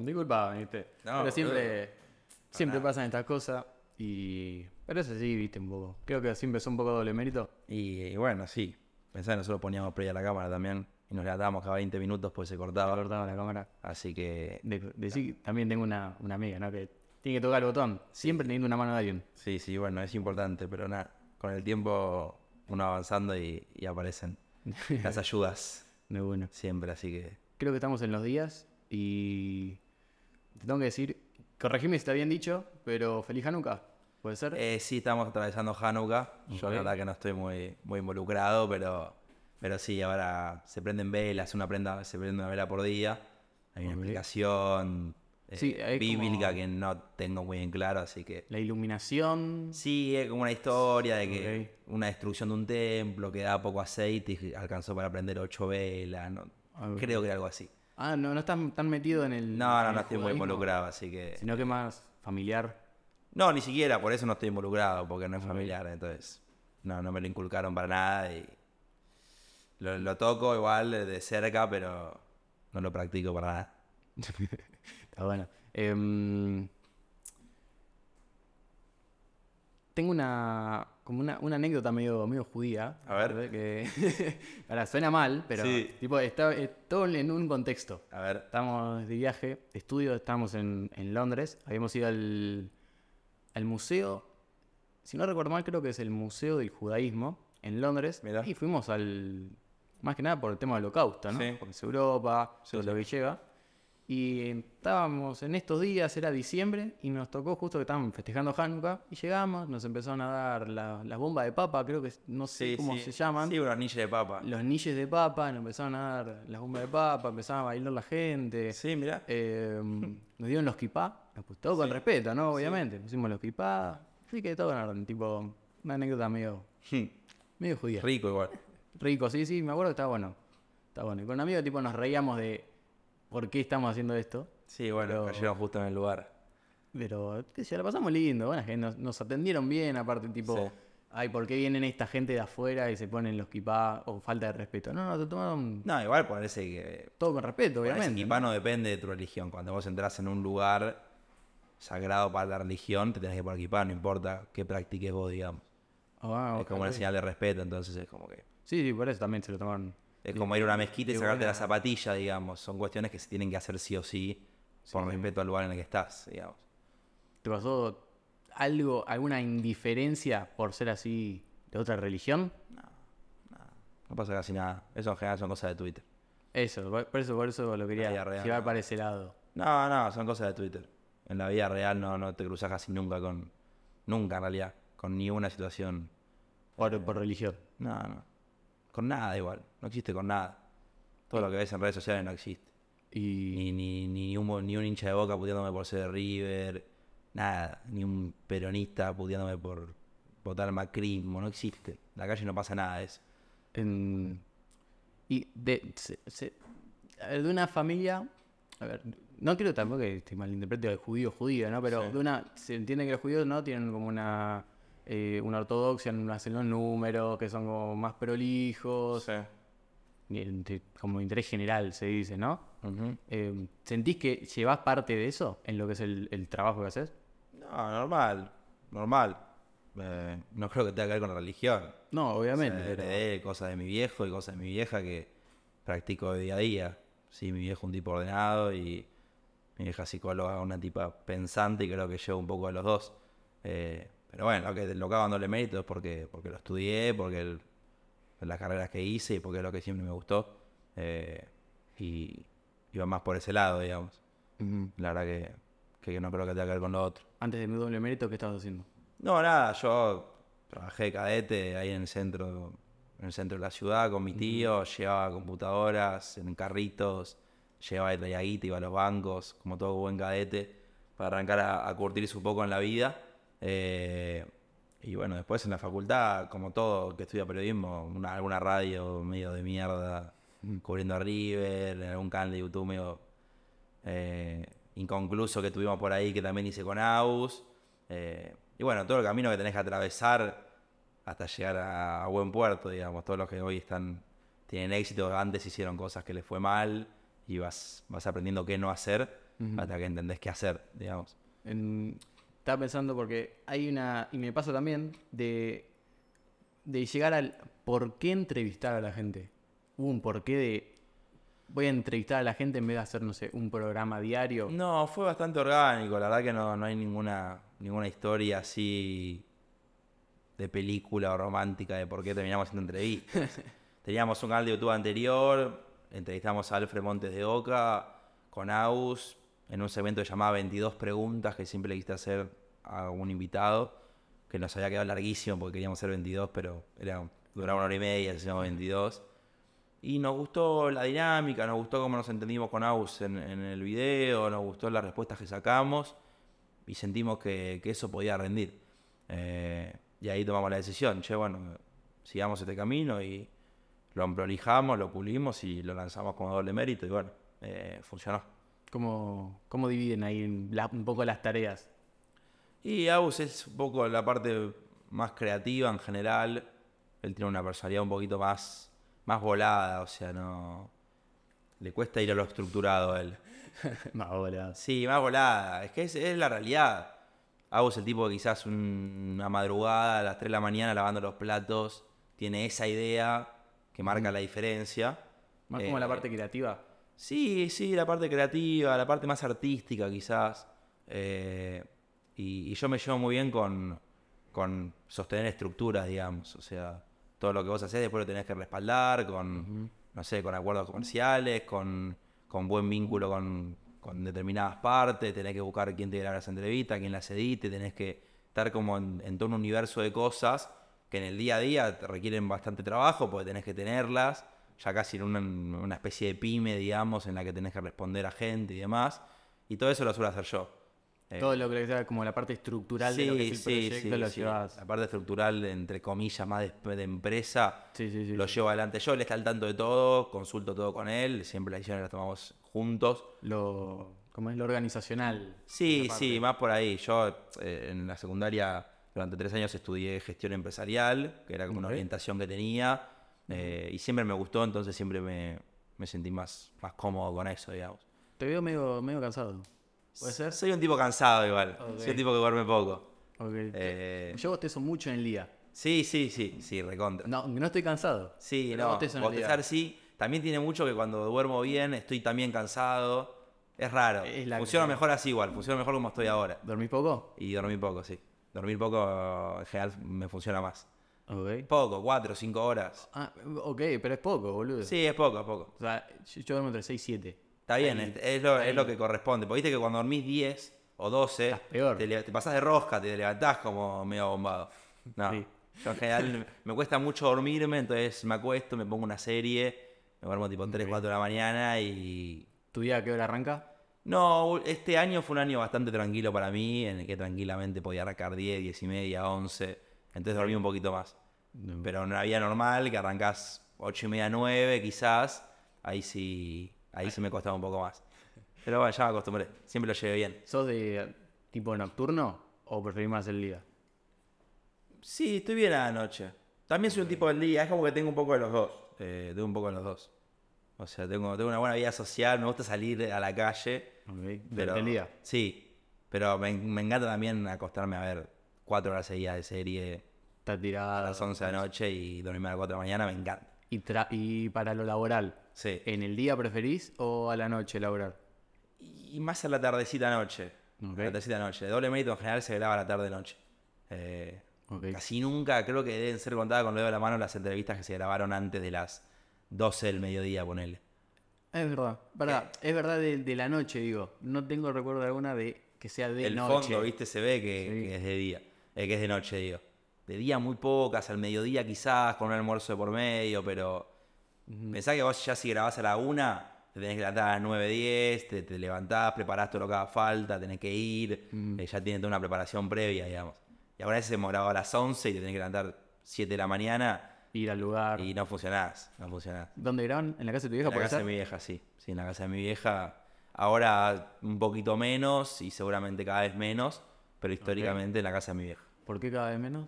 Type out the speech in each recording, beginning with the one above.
Disculpa, ¿viste? No, pero siempre, siempre nada. pasan estas cosas y... Pero eso sí, viste, un poco. Creo que siempre es un poco doble mérito. Y, y bueno, sí. Pensá que nosotros poníamos play a la cámara también y nos levantábamos cada 20 minutos pues se cortaba. cortaba la cámara. Así que De, decir, también tengo una, una amiga, ¿no? Que tiene que tocar el botón. Siempre teniendo una mano de alguien. sí, sí, bueno, es importante, pero nada, con el tiempo uno va avanzando y, y aparecen las ayudas De bueno. siempre, así que Creo que estamos en los días y... Te tengo que decir, corregime si está bien dicho, pero feliz Hanukkah. ¿Puede ser? Eh, sí, estamos atravesando Hanukkah. Yo la verdad que no estoy muy, muy involucrado, pero, pero sí, ahora se prenden velas, una prenda, se prende una vela por día. Hay una explicación eh, Sí, bíblica como- que no tengo muy en claro, así que... La iluminación... Sí, es como una historia de que una destrucción de un templo que da poco aceite y alcanzó para prender ocho velas. Creo que era algo así. Ah, no, no estás tan metido en el... No, no, el no estoy muy involucrado, así que... Sino que más familiar. No, ni siquiera, por eso no estoy involucrado, porque no es familiar, entonces no, no me lo inculcaron para nada y lo, lo toco igual de cerca, pero no lo practico para nada. Está bueno. Em, tengo una como una, una anécdota medio, medio judía. A ver. Que, ahora, suena mal, pero Sí. tipo, está eh, todo en un contexto. A ver, Estábamos de viaje, de estudio, estábamos en, en Londres. Habíamos ido al, al museo, si no recuerdo mal, creo que es el Museo del Judaísmo en Londres. Mirá. Y fuimos al. Más que nada por el tema del holocausto, ¿no? Sí. Porque es Europa, Sí, todo lo que lleva. Y estábamos en estos días, era diciembre, y nos tocó justo que estaban festejando Hanukkah. Y llegamos, nos empezaron a dar la- las bombas de papa, creo que no sé sí, cómo sí. se llaman Sí, unos anillos de papa. los niches de papa, nos empezaron a dar las bombas de papa, empezaba a bailar la gente. Sí, mira. Eh, nos dieron los kipá, nos todo con respeto, ¿no? Obviamente. Pusimos los kipá. Así que todo orden, tipo, una anécdota medio, medio judía. Rico igual. Rico, sí, sí, me acuerdo que estaba bueno. Está bueno. Y con un amigo tipo nos reíamos de por qué estamos haciendo esto. Sí, bueno, cayeron justo en el lugar. Pero qué sé la pasamos lindo, bueno, que nos, nos atendieron bien, aparte tipo, Sí. ay, ¿por qué vienen esta gente de afuera y se ponen los kipá o falta de respeto? No, no, te tomaron No, igual parece que todo con respeto, obviamente. equipá no depende de tu religión. Cuando vos entras en un lugar sagrado para la religión, te tenés que poner equipar, no importa qué practiques vos, digamos. Ah, es como una señal de respeto, entonces es como que. Sí, sí, por eso también se lo tomaron. Es como ir a una mezquita y sacarte la zapatilla, digamos. Son cuestiones que se tienen que hacer sí o sí, por Sí. respeto al lugar en el que estás, digamos. ¿Te pasó algo, alguna indiferencia por ser así de otra religión? No pasa casi nada. Eso en general son cosas de Twitter. Eso, por eso, por eso lo quería real, llevar no. para ese lado. No, no, son cosas de Twitter. En la vida real no, no te cruzas casi nunca con. Nunca en realidad. Con ni una situación. Por, por religión. No, no. Con nada igual. No existe con nada. Todo lo que ves en redes sociales no existe. Y Ni, ni, ni, un, ni un hincha de boca puteándome por ser de River. Nada. Ni un peronista puteándome por votar macrismo. No existe. En la calle no pasa nada de eso. en- y de, se- se- a ver, de una familia, a ver, no quiero tampoco que este malinterprete de judío judío, ¿no? Pero Sí. de una, se entiende que los judíos no tienen como una eh, una ortodoxia, hacen los números, que son como más prolijos, en- como interés general se dice, ¿no? Eh, ¿Sentís que llevas parte de eso en lo que es el, el trabajo que haces? No, normal. Normal. Eh, no creo que tenga que ver con la religión. No, obviamente. O sea, pero- heredé cosas de mi viejo y cosas de mi vieja que practico de día a día. Sí, mi viejo un tipo ordenado y mi vieja psicóloga una tipa pensante y creo que llevo un poco de los dos. Eh, pero bueno, lo que, lo que hago dándole mérito es porque, porque lo estudié, porque el- las carreras que hice y porque es lo que siempre me gustó. Eh, y iba más por ese lado, digamos. La verdad que, que no creo que tenga que ver con lo otro. Antes de mi doble mérito, ¿qué estabas haciendo? No, nada, yo trabajé de cadete ahí en el centro, en el centro de la ciudad con mi tío, llevaba computadoras en carritos, llevaba y traía guita, iba a los bancos, como todo buen cadete, para arrancar a, a curtirse un poco en la vida. Eh, y bueno, después en la facultad, como todo que estudia periodismo, una- alguna radio medio de mierda, cubriendo a River, en algún canal de YouTube medio eh, inconcluso que tuvimos por ahí que también hice con Aus. Eh, y bueno, todo el camino que tenés que atravesar hasta llegar a, a buen puerto, digamos. Todos los que hoy están tienen éxito, antes hicieron cosas que les fue mal y vas, vas aprendiendo qué no hacer. hasta que entendés qué hacer, digamos. Estaba pensando porque hay una, y me pasa también, de, de llegar al por qué entrevistar a la gente. Hubo un porqué de voy a entrevistar a la gente en vez de hacer, no sé, un programa diario. No, fue bastante orgánico, la verdad que no, no hay ninguna, ninguna historia así de película o romántica de por qué terminamos haciendo entrevistas. Teníamos un canal de YouTube anterior, entrevistamos a Alfred Montes de Oca con Aus en un segmento que llamaba 22 preguntas que siempre le quise hacer a un invitado, que nos había quedado larguísimo porque queríamos hacer 22, pero era, duraba una hora y media, hacíamos 22. Y nos gustó la dinámica, nos gustó cómo nos entendimos con Aus en, el video, nos gustó las respuestas que sacamos y sentimos que, eso podía rendir. Eh, y ahí tomamos la decisión, che, bueno, sigamos este camino y lo prolijamos, lo pulimos y lo lanzamos como doble mérito y bueno, eh, funcionó. ¿Cómo, ¿Cómo, dividen ahí un poco las tareas? Y Aus es un poco la parte más creativa en general. Él tiene una personalidad un poquito más más volada, o sea, no. Le cuesta ir a lo estructurado a él. más volada. Sí, más volada. Es que es, la realidad. Hago el tipo que quizás una madrugada a las 3 de la mañana lavando los platos tiene esa idea que marca la diferencia. Más como la eh, parte creativa. Sí, sí, la parte creativa, la parte más artística quizás. Eh, y, y, yo me llevo muy bien con, con sostener estructuras, digamos. O sea, todo lo que vos haces después lo tenés que respaldar con, no sé, con acuerdos comerciales, con, buen vínculo con, determinadas partes, tenés que buscar quién te graba esa entrevista, quién las edite, tenés que estar como en, todo un universo de cosas que en el día a día te requieren bastante trabajo porque tenés que tenerlas, ya casi en una, una especie de pyme, digamos, en la que tenés que responder a gente y demás. Y todo eso lo suelo hacer yo. Eh, Todo lo que sea como la parte estructural de lo que es el proyecto lo llevas. La parte estructural, entre comillas, más de, empresa, lo llevo adelante yo. Él está al tanto de todo, consulto todo con él, siempre las decisiones las tomamos juntos. Lo, ¿Cómo es lo organizacional? Sí, sí, más por ahí. Yo eh, en la secundaria durante tres años estudié gestión empresarial, que era como una orientación que tenía, eh, y siempre me gustó, entonces siempre me, sentí más, más cómodo con eso, digamos. Te veo medio, medio cansado. ¿Puede ser? Soy un tipo cansado igual. Soy un tipo que duerme poco. Eh, yo bostezo mucho en el día. Sí, sí, sí, sí, recontra. No, no estoy cansado. Sí, no, bostezar sí. También tiene mucho que cuando duermo bien estoy también cansado. Es raro. funciona mejor así igual, funciona mejor como estoy ahora. ¿Dormís poco? Y dormir poco, sí. Dormir poco en general me funciona más. Poco, cuatro, cinco horas. Ah, ok, pero es poco, boludo. Sí, es poco, es poco. O sea, yo duermo entre 6 y 7. Está bien, es, lo, que corresponde. Porque viste que cuando dormís 10 o 12, Te, te, pasás de rosca, te levantás como medio bombado. No. Yo en general me cuesta mucho dormirme, entonces me acuesto, me pongo una serie, me duermo tipo 3, 4 de la mañana y. ¿Tu día a qué hora arranca? No, este año fue un año bastante tranquilo para mí, en el que tranquilamente podía arrancar 10, 10 y media, 11. Entonces dormí un poquito más. Pero en una vida normal, que arrancás 8 y media, 9 quizás, ahí sí Ahí se me costaba un poco más. Pero bueno, ya me acostumbré. Siempre lo llevé bien. ¿Sos de tipo nocturno o preferís más el día? Sí, estoy bien a la noche. También soy un tipo del día. Es como que tengo un poco de los dos. Eh, tengo un poco de los dos. O sea, tengo, tengo una buena vida social. Me gusta salir a la calle. Okay. Pero, ¿Del día? Sí. Pero me, encanta también acostarme a ver cuatro horas seguidas de serie. Está tirada. A las 11 de la noche y dormirme a las 4 de la mañana. Me encanta. ¿Y, y para lo laboral? ¿En el día preferís o a la noche laburar? Y más a la tardecita noche. la tardecita noche. De doble mérito en general se graba a la tarde-noche. Eh, casi nunca, creo que deben ser contadas con lo de la mano las entrevistas que se grabaron antes de las 12 del mediodía, ponele. Es verdad, verdad. es verdad de, la noche, digo. No tengo recuerdo de alguna de que sea de noche. El fondo, viste, se ve que, es de día, eh, que es de noche, digo. De día muy pocas, al mediodía quizás, con un almuerzo de por medio, pero Pensá que vos ya si grabás a la una, te tenés que levantar a las 9, 10, te, te levantás, preparás todo lo que haga falta, tenés que ir, eh, ya tienes toda una preparación previa, digamos. Y ahora a veces hemos grabado a las 11 y te tenés que levantar 7 de la mañana. Ir al lugar. Y no funcionás, no funcionás. ¿Dónde graban? ¿En la casa de tu vieja? En la casa de mi vieja, sí. Sí, en la casa de mi vieja. Ahora un poquito menos y seguramente cada vez menos, pero históricamente en la casa de mi vieja. ¿Por qué cada vez menos?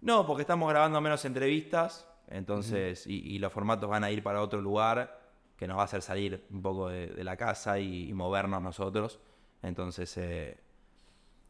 No, porque estamos grabando menos entrevistas entonces, y, los formatos van a ir para otro lugar. que nos va a hacer salir un poco de, de la casa y, y movernos nosotros. Entonces, eh,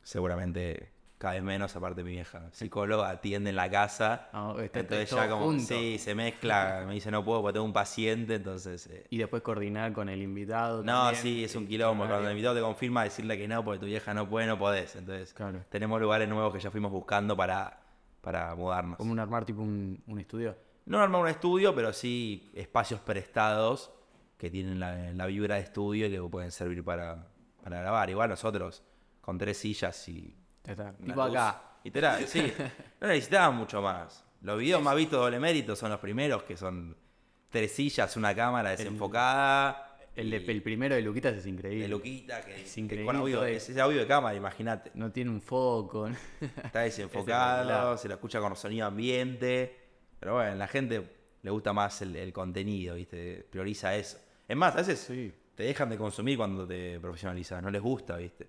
seguramente cada vez menos, aparte mi vieja psicóloga atiende en la casa. Ah, está entonces todo ya como, junto. sí, se mezcla, me dice no puedo porque tengo un paciente, entonces... eh, Y después coordinar con el invitado. no, también, sí, es un el quilombo. Cuando el invitado te confirma decirle que no porque tu vieja no puede, no podés. Entonces, Claro. tenemos lugares nuevos que ya fuimos buscando para, para mudarnos. Como un armar tipo un, un estudio. No armar un estudio, pero sí espacios prestados que tienen la, la vibra de estudio y que pueden servir para, para grabar. Igual nosotros, con tres sillas y. Está. Tipo luz, acá. Literal, sí. No necesitaban mucho más. Los videos más vistos de doble mérito son los primeros, que son tres sillas, una cámara desenfocada. El, de- y el primero de Luquitas es increíble. de Luquita, que, Es increíble con audio, es ese audio de cámara, imagínate. No tiene un foco. Está desenfocado, se lo escucha con sonido ambiente. Pero bueno, la gente le gusta más el, el contenido, ¿viste? Prioriza eso. Es más, a veces Sí. te dejan de consumir cuando te profesionalizas, no les gusta, ¿viste?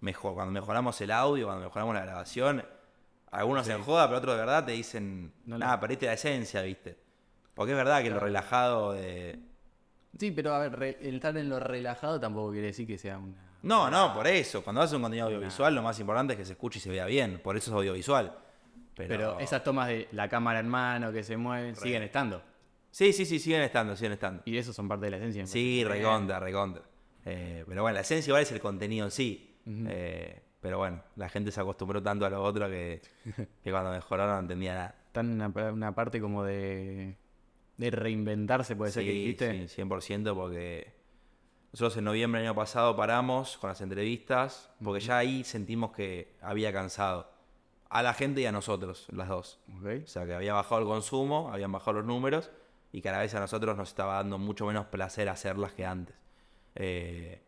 Mejor, cuando mejoramos el audio, cuando mejoramos la grabación, algunos se enjoda, pero otros de verdad te dicen, No nada, le- perdiste la esencia, ¿viste? Porque es verdad que lo relajado de... Sí, pero a ver, re- el estar en lo relajado tampoco quiere decir que sea una. No, no, por eso. Cuando haces un contenido audiovisual, lo más importante es que se escuche y se vea bien. Por eso es audiovisual. Pero, Pero esas tomas de la cámara en mano que se mueven siguen estando. Sí, sí, sí, siguen estando, siguen estando. Y eso son parte de la esencia. Sí, recontra, recontra. Eh, pero bueno, la esencia igual es el contenido en sí. Eh, pero bueno, la gente se acostumbró tanto a lo otro que, que cuando mejoraron no entendía nada. Están en una, una parte como de. De reinventarse, puede ser que dijiste. sí, 100% porque nosotros en noviembre del año pasado paramos con las entrevistas porque ya ahí sentimos que había cansado a la gente y a nosotros, las dos. O sea, que había bajado el consumo, habían bajado los números y cada vez a nosotros nos estaba dando mucho menos placer hacerlas que antes. Eh,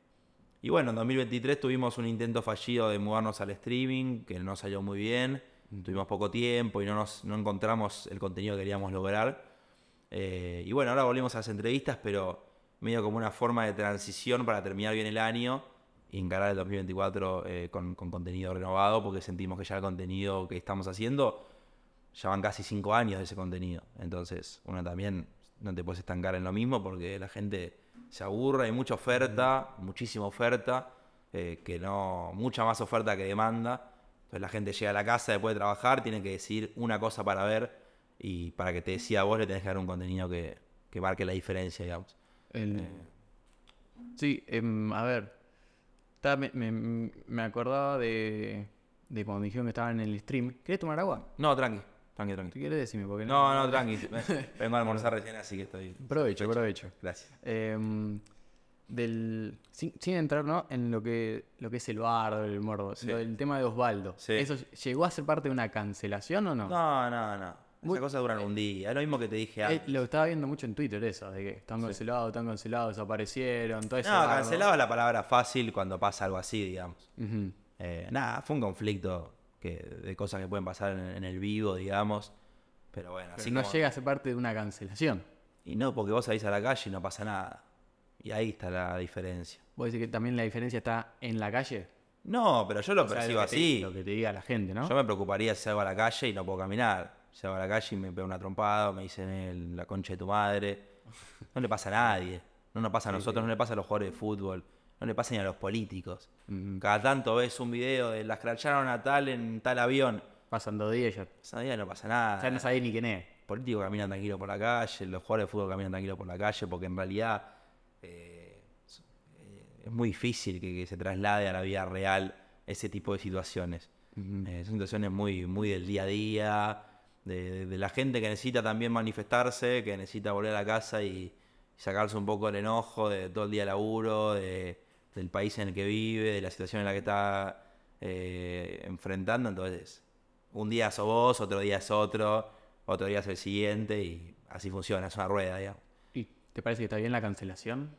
y bueno, en 2023 tuvimos un intento fallido de mudarnos al streaming, que no salió muy bien. Tuvimos poco tiempo y no, nos, no encontramos el contenido que queríamos lograr. Eh, y bueno, ahora volvimos a las entrevistas, pero medio como una forma de transición para terminar bien el año y encarar el 2024 eh, con, con contenido renovado, porque sentimos que ya el contenido que estamos haciendo ya van casi cinco años de ese contenido. Entonces, uno también no te puedes estancar en lo mismo porque la gente se aburre, hay mucha oferta, muchísima oferta, eh, que no, mucha más oferta que demanda. Entonces la gente llega a la casa después de trabajar, tiene que decidir una cosa para ver y para que te decida a vos le tenés que dar un contenido que, que marque la diferencia, digamos. El- Eh. Sí, em, a ver. Estaba- me, me- me acordaba de, de cuando dijeron que estaban en el stream. ¿Querés tomar agua? No, tranqui, tranqui, tranqui. quieres decime, porque No, no, tranqui. Vengo a almorzar recién, así que estoy... Provecho, provecho. Gracias. Em, del, sin, sin entrar ¿no? en lo que, lo que es el bardo, el morbo, Sí. del tema de Osvaldo. Sí. ¿Eso llegó a ser parte de una cancelación o no? No, no, no. Esas cosas duran un día. Es lo mismo que te dije Eh, antes. lo estaba viendo mucho en Twitter eso, de que están cancelados, están cancelados, desaparecieron, todo eso. No, cancelado es la palabra fácil cuando pasa algo así, digamos. Eh, nada, fue un conflicto que, de cosas que pueden pasar en, en el vivo, digamos. Pero bueno, Pero así no como- llega a ser parte de una cancelación. Y no, porque vos salís a la calle y no pasa nada. Y ahí está la diferencia. ¿Vos decís que también la diferencia está en la calle? No, pero yo lo O sea, percibo lo que te- así. lo que te diga la gente, ¿no? Yo me preocuparía si salgo a la calle y no puedo caminar. Si salgo a la calle y me pego una trompada, o me dicen el- la concha de tu madre. No le pasa a nadie. No nos pasa a nosotros, no le pasa a los jugadores de fútbol. No le pasa ni a los políticos. Cada tanto ves un video de las cracharon a tal en tal avión. Pasan dos días ya, Esa día no pasa nada. ya no sabés ni quién es. políticos caminan tranquilos por la calle, los jugadores de fútbol caminan tranquilos por la calle, porque en realidad eh, es- eh, muy difícil que, que se traslade a la vida real ese tipo de situaciones. Eh, son situaciones muy, muy del día a día, de, la gente que necesita también manifestarse, que necesita volver a la casa y, y sacarse un poco el enojo de todo el día de laburo, de- del país en el que vive, de la situación en la que está eh, enfrentando. Entonces, un día sos vos, otro día es otro, otro día es el siguiente y así funciona, es una rueda, digamos. ¿Y te parece que está bien la cancelación?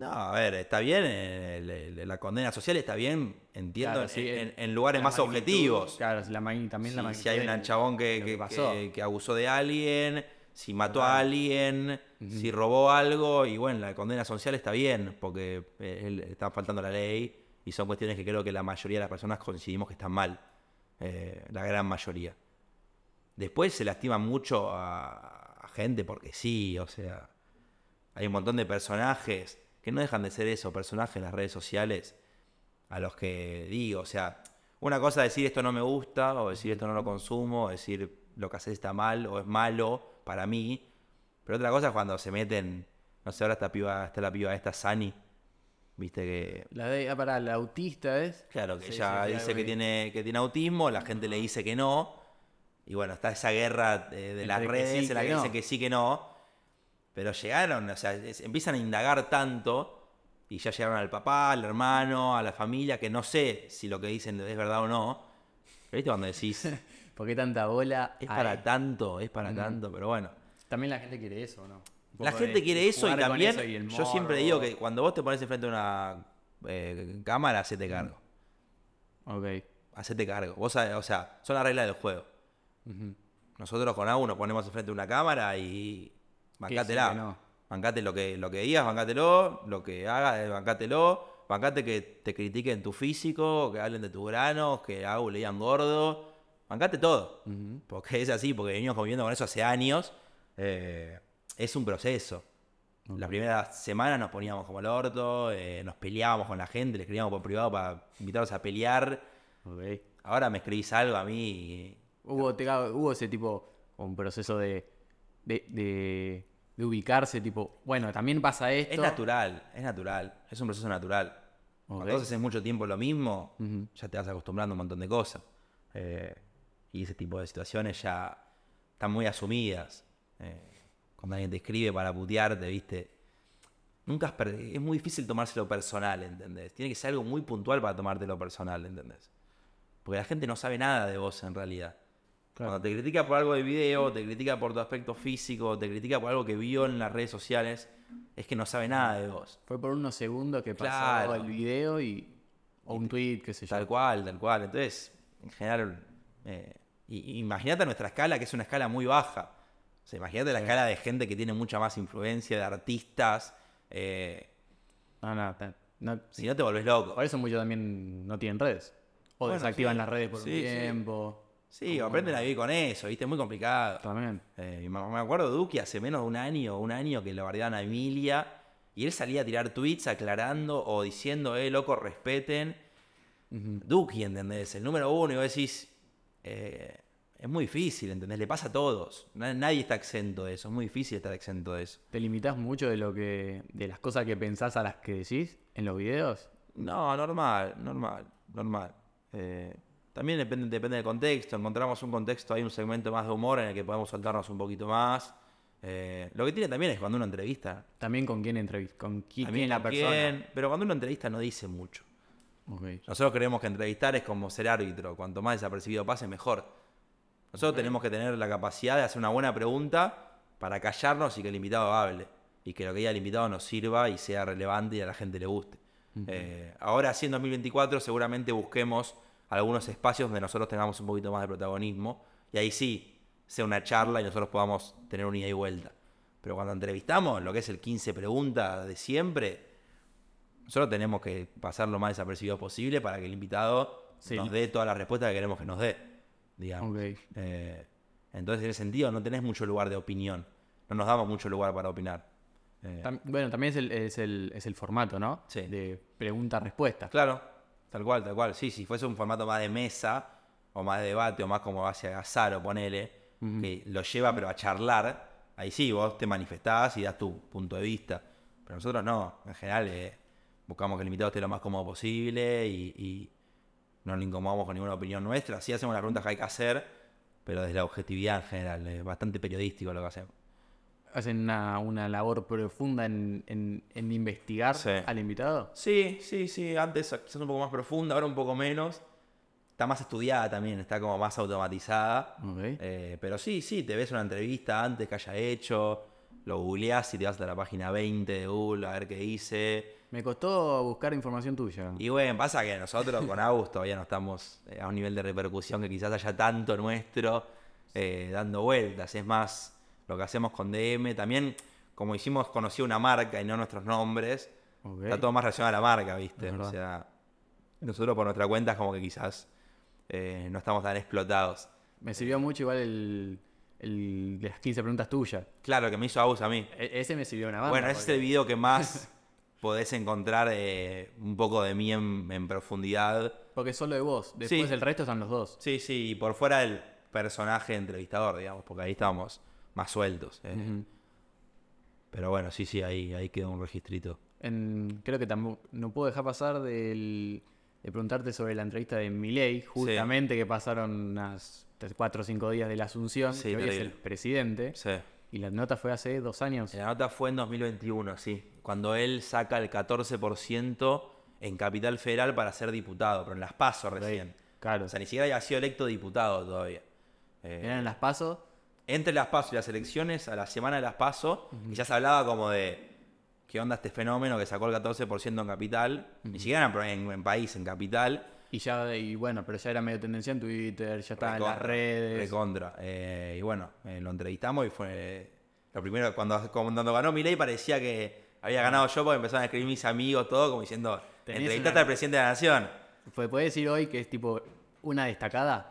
No, a ver, está bien, eh, la condena social está bien, entiendo, Claro, en- sí, en, el- en lugares más magnitud, objetivos. Claro, la también la Si, magnitud si hay un chabón que, que- pasó. que- que abusó de alguien, si mató a alguien, si robó algo, y bueno, la condena social está bien, porque eh, está faltando la ley y son cuestiones que creo que la mayoría de las personas coincidimos que están mal, eh, la gran mayoría. Después se lastima mucho a, a gente porque sí, o sea, hay un montón de personajes que no dejan de ser eso, personajes en las redes sociales, a los que digo, o sea, una cosa es decir esto no me gusta, o decir esto no lo consumo, o decir lo que haces está mal, o es malo para mí, pero otra cosa es cuando se meten, no sé, ahora esta piba, está la piba esta Sani, viste que La de, ah, para la autista es. Claro, que Sí, ella sí, dice que tiene, que tiene autismo, la gente le dice que no. Y bueno, está esa guerra eh, de las redes sí, en la que que no. dicen que sí, que no. Pero llegaron, o sea, es- empiezan a indagar tanto y ya llegaron al papá, al hermano, a la familia, que no sé si lo que dicen es verdad o no. Pero ¿Viste cuando decís, es ¿Por qué tanta bola? para Ay, tanto, es para tanto? Pero bueno. También la gente quiere eso, ¿no? La gente de- quiere de eso y también eso y el yo siempre digo que cuando vos te pones enfrente de una eh, cámara, hacete cargo. Ok. Hacete cargo. Vos, sabés, o sea, son las reglas del juego. Nosotros con AU nos ponemos enfrente de una cámara y bancátela. no. Bancate lo que, lo que digas, bancátelo, lo que hagas, eh, bancátelo. Bancate que te critiquen tu físico, que hablen de tus granos, que AU le digan gordo. Bancate todo. Porque es así, porque venimos conviviendo con eso hace años. eh, es un proceso. Las primeras semanas nos poníamos como el orto, eh, nos peleábamos con la gente, le escribíamos por privado para invitarlos a pelear. Ahora me escribís algo a mí y Hubo, te- hubo ese tipo, un proceso de, de, de, de ubicarse, tipo, bueno, también pasa esto. Es natural, es natural, es un proceso natural. Ok. Cuando vos haces mucho tiempo lo mismo, ya te vas acostumbrando a un montón de cosas. Eh, y ese tipo de situaciones ya están muy asumidas. Eh, cuando alguien te escribe para putearte, viste. Nunca es, per- es muy difícil tomárselo personal, ¿entendés? Tiene que ser algo muy puntual para tomártelo personal, ¿entendés? Porque la gente no sabe nada de vos en realidad. Claro. Cuando te critica por algo de video, te critica por tu aspecto físico, te critica por algo que vio en las redes sociales, es que no sabe nada de vos. Fue por unos segundos que Claro. el video y. O un tweet, qué sé yo. Tal cual, tal cual. Entonces, en general, eh, imagínate nuestra escala, que es una escala muy baja. O sea, imagínate la escala de gente que tiene mucha más influencia, de artistas. eh, No, no, no- si no te volvés loco. Por eso muchos también no tienen redes. O Bueno, desactivan sí. las redes por Sí, un tiempo. Sí, Como- aprenden a vivir con eso, ¿viste? Muy complicado. También. Eh, me acuerdo de Duki hace menos de un año, un año que lo bardeaban a Emilia. Y él salía a tirar tweets aclarando o diciendo, eh, loco, respeten. Duki, ¿entendés? El número uno, y vos decís, eh, es muy difícil, ¿entendés? Le pasa a todos. Na- Nadie está exento de eso, es muy difícil estar exento de eso. ¿Te limitás mucho de lo que. de las cosas que pensás a las que decís en los videos? No, normal, normal, normal. Eh, también depende, depende del contexto. Encontramos un contexto, hay un segmento más de humor en el que podemos soltarnos un poquito más. Eh, lo que tiene también es cuando uno entrevista. También con quién entrevistas, con qui- quién, la persona. quién, pero cuando uno entrevista no dice mucho. Nosotros creemos que entrevistar es como ser árbitro. Cuanto más desapercibido pase, mejor. Nosotros tenemos que tener la capacidad de hacer una buena pregunta para callarnos y que el invitado hable. Y que lo que diga el invitado nos sirva y sea relevante y a la gente le guste. Eh, ahora, sí, en 2024, seguramente busquemos algunos espacios donde nosotros tengamos un poquito más de protagonismo. Y ahí sí, sea una charla y nosotros podamos tener un ida y vuelta. Pero cuando entrevistamos, lo que es el 15 preguntas de siempre, nosotros tenemos que pasar lo más desapercibido posible para que el invitado Sí. nos dé todas las respuestas que queremos que nos dé. Digamos. Eh, entonces, en ese sentido, no tenés mucho lugar de opinión. No nos damos mucho lugar para opinar. Eh, Tam- bueno, también es el, es el, es el formato, ¿no? Sí. De pregunta-respuesta. claro, tal cual, tal cual. Sí, si fuese un formato más de mesa, o más de debate, o más como hacia azar, o ponele, que lo lleva pero a charlar, ahí sí, vos te manifestás y das tu punto de vista. Pero nosotros no, en general eh, buscamos que el invitado esté lo más cómodo posible y, y no lo incomodamos con ninguna opinión nuestra. Sí hacemos las preguntas que hay que hacer, pero desde la objetividad en general, es bastante periodístico lo que hacemos. Hacen una, una labor profunda en, en- en investigar Sí. al invitado. Sí, sí, sí. Antes quizás un poco más profunda, ahora un poco menos. Está más estudiada también, está como más automatizada. Eh, pero sí, sí, te ves una entrevista antes que haya hecho, lo googleás y te vas a la página 20 de Google a ver qué hice. Me costó buscar información tuya. Y bueno, pasa que nosotros con Agus todavía no estamos eh, a un nivel de repercusión que quizás haya tanto nuestro eh, dando vueltas. Es más lo que hacemos con DM. También, como hicimos, conocí una marca y no nuestros nombres. Está todo más relacionado a la marca, ¿viste? O sea, nosotros por nuestra cuenta es como que quizás eh, no estamos tan explotados. Me sirvió mucho igual el, el de las 15 preguntas tuyas. Claro, que me hizo Agus a mí. E- ese me sirvió una banda. Bueno, ese es el video que más podés encontrar eh, un poco de mí en, en profundidad. Porque solo de vos. Después Sí. el resto están los dos. Sí, sí, y por fuera del personaje entrevistador, digamos, porque ahí estábamos más sueltos. eh. Pero bueno, sí, sí, ahí, ahí quedó un registrito. En- creo que tampoco no puedo dejar pasar del- de preguntarte sobre la entrevista de Milei, justamente que pasaron unas 4 o 5 días de la Asunción, Sí, que hoy es el presidente, Sí. y la nota fue hace dos años. La nota fue en 2021, sí. Cuando él saca el 14% en Capital Federal para ser diputado, pero en las PASO recién. Claro. O sea, ni siquiera había sido electo diputado todavía. Eh, Eran las pasos. Entre las PASO y las elecciones, a la semana de las PASO, y ya se hablaba como de qué onda este fenómeno que sacó el 14% en Capital, ni siquiera en, en- en país, en Capital. Y ya, y bueno, pero ya era medio tendencia en Twitter, ya estaba en las redes. Recontra. Eh, y bueno, eh, lo entrevistamos y fue lo primero, cuando, cuando ganó Milei parecía que había ganado yo porque empezaron a escribir mis amigos, todo como diciendo, entrevistaste una- al presidente de la nación. ¿Puedes decir hoy que es tipo una destacada?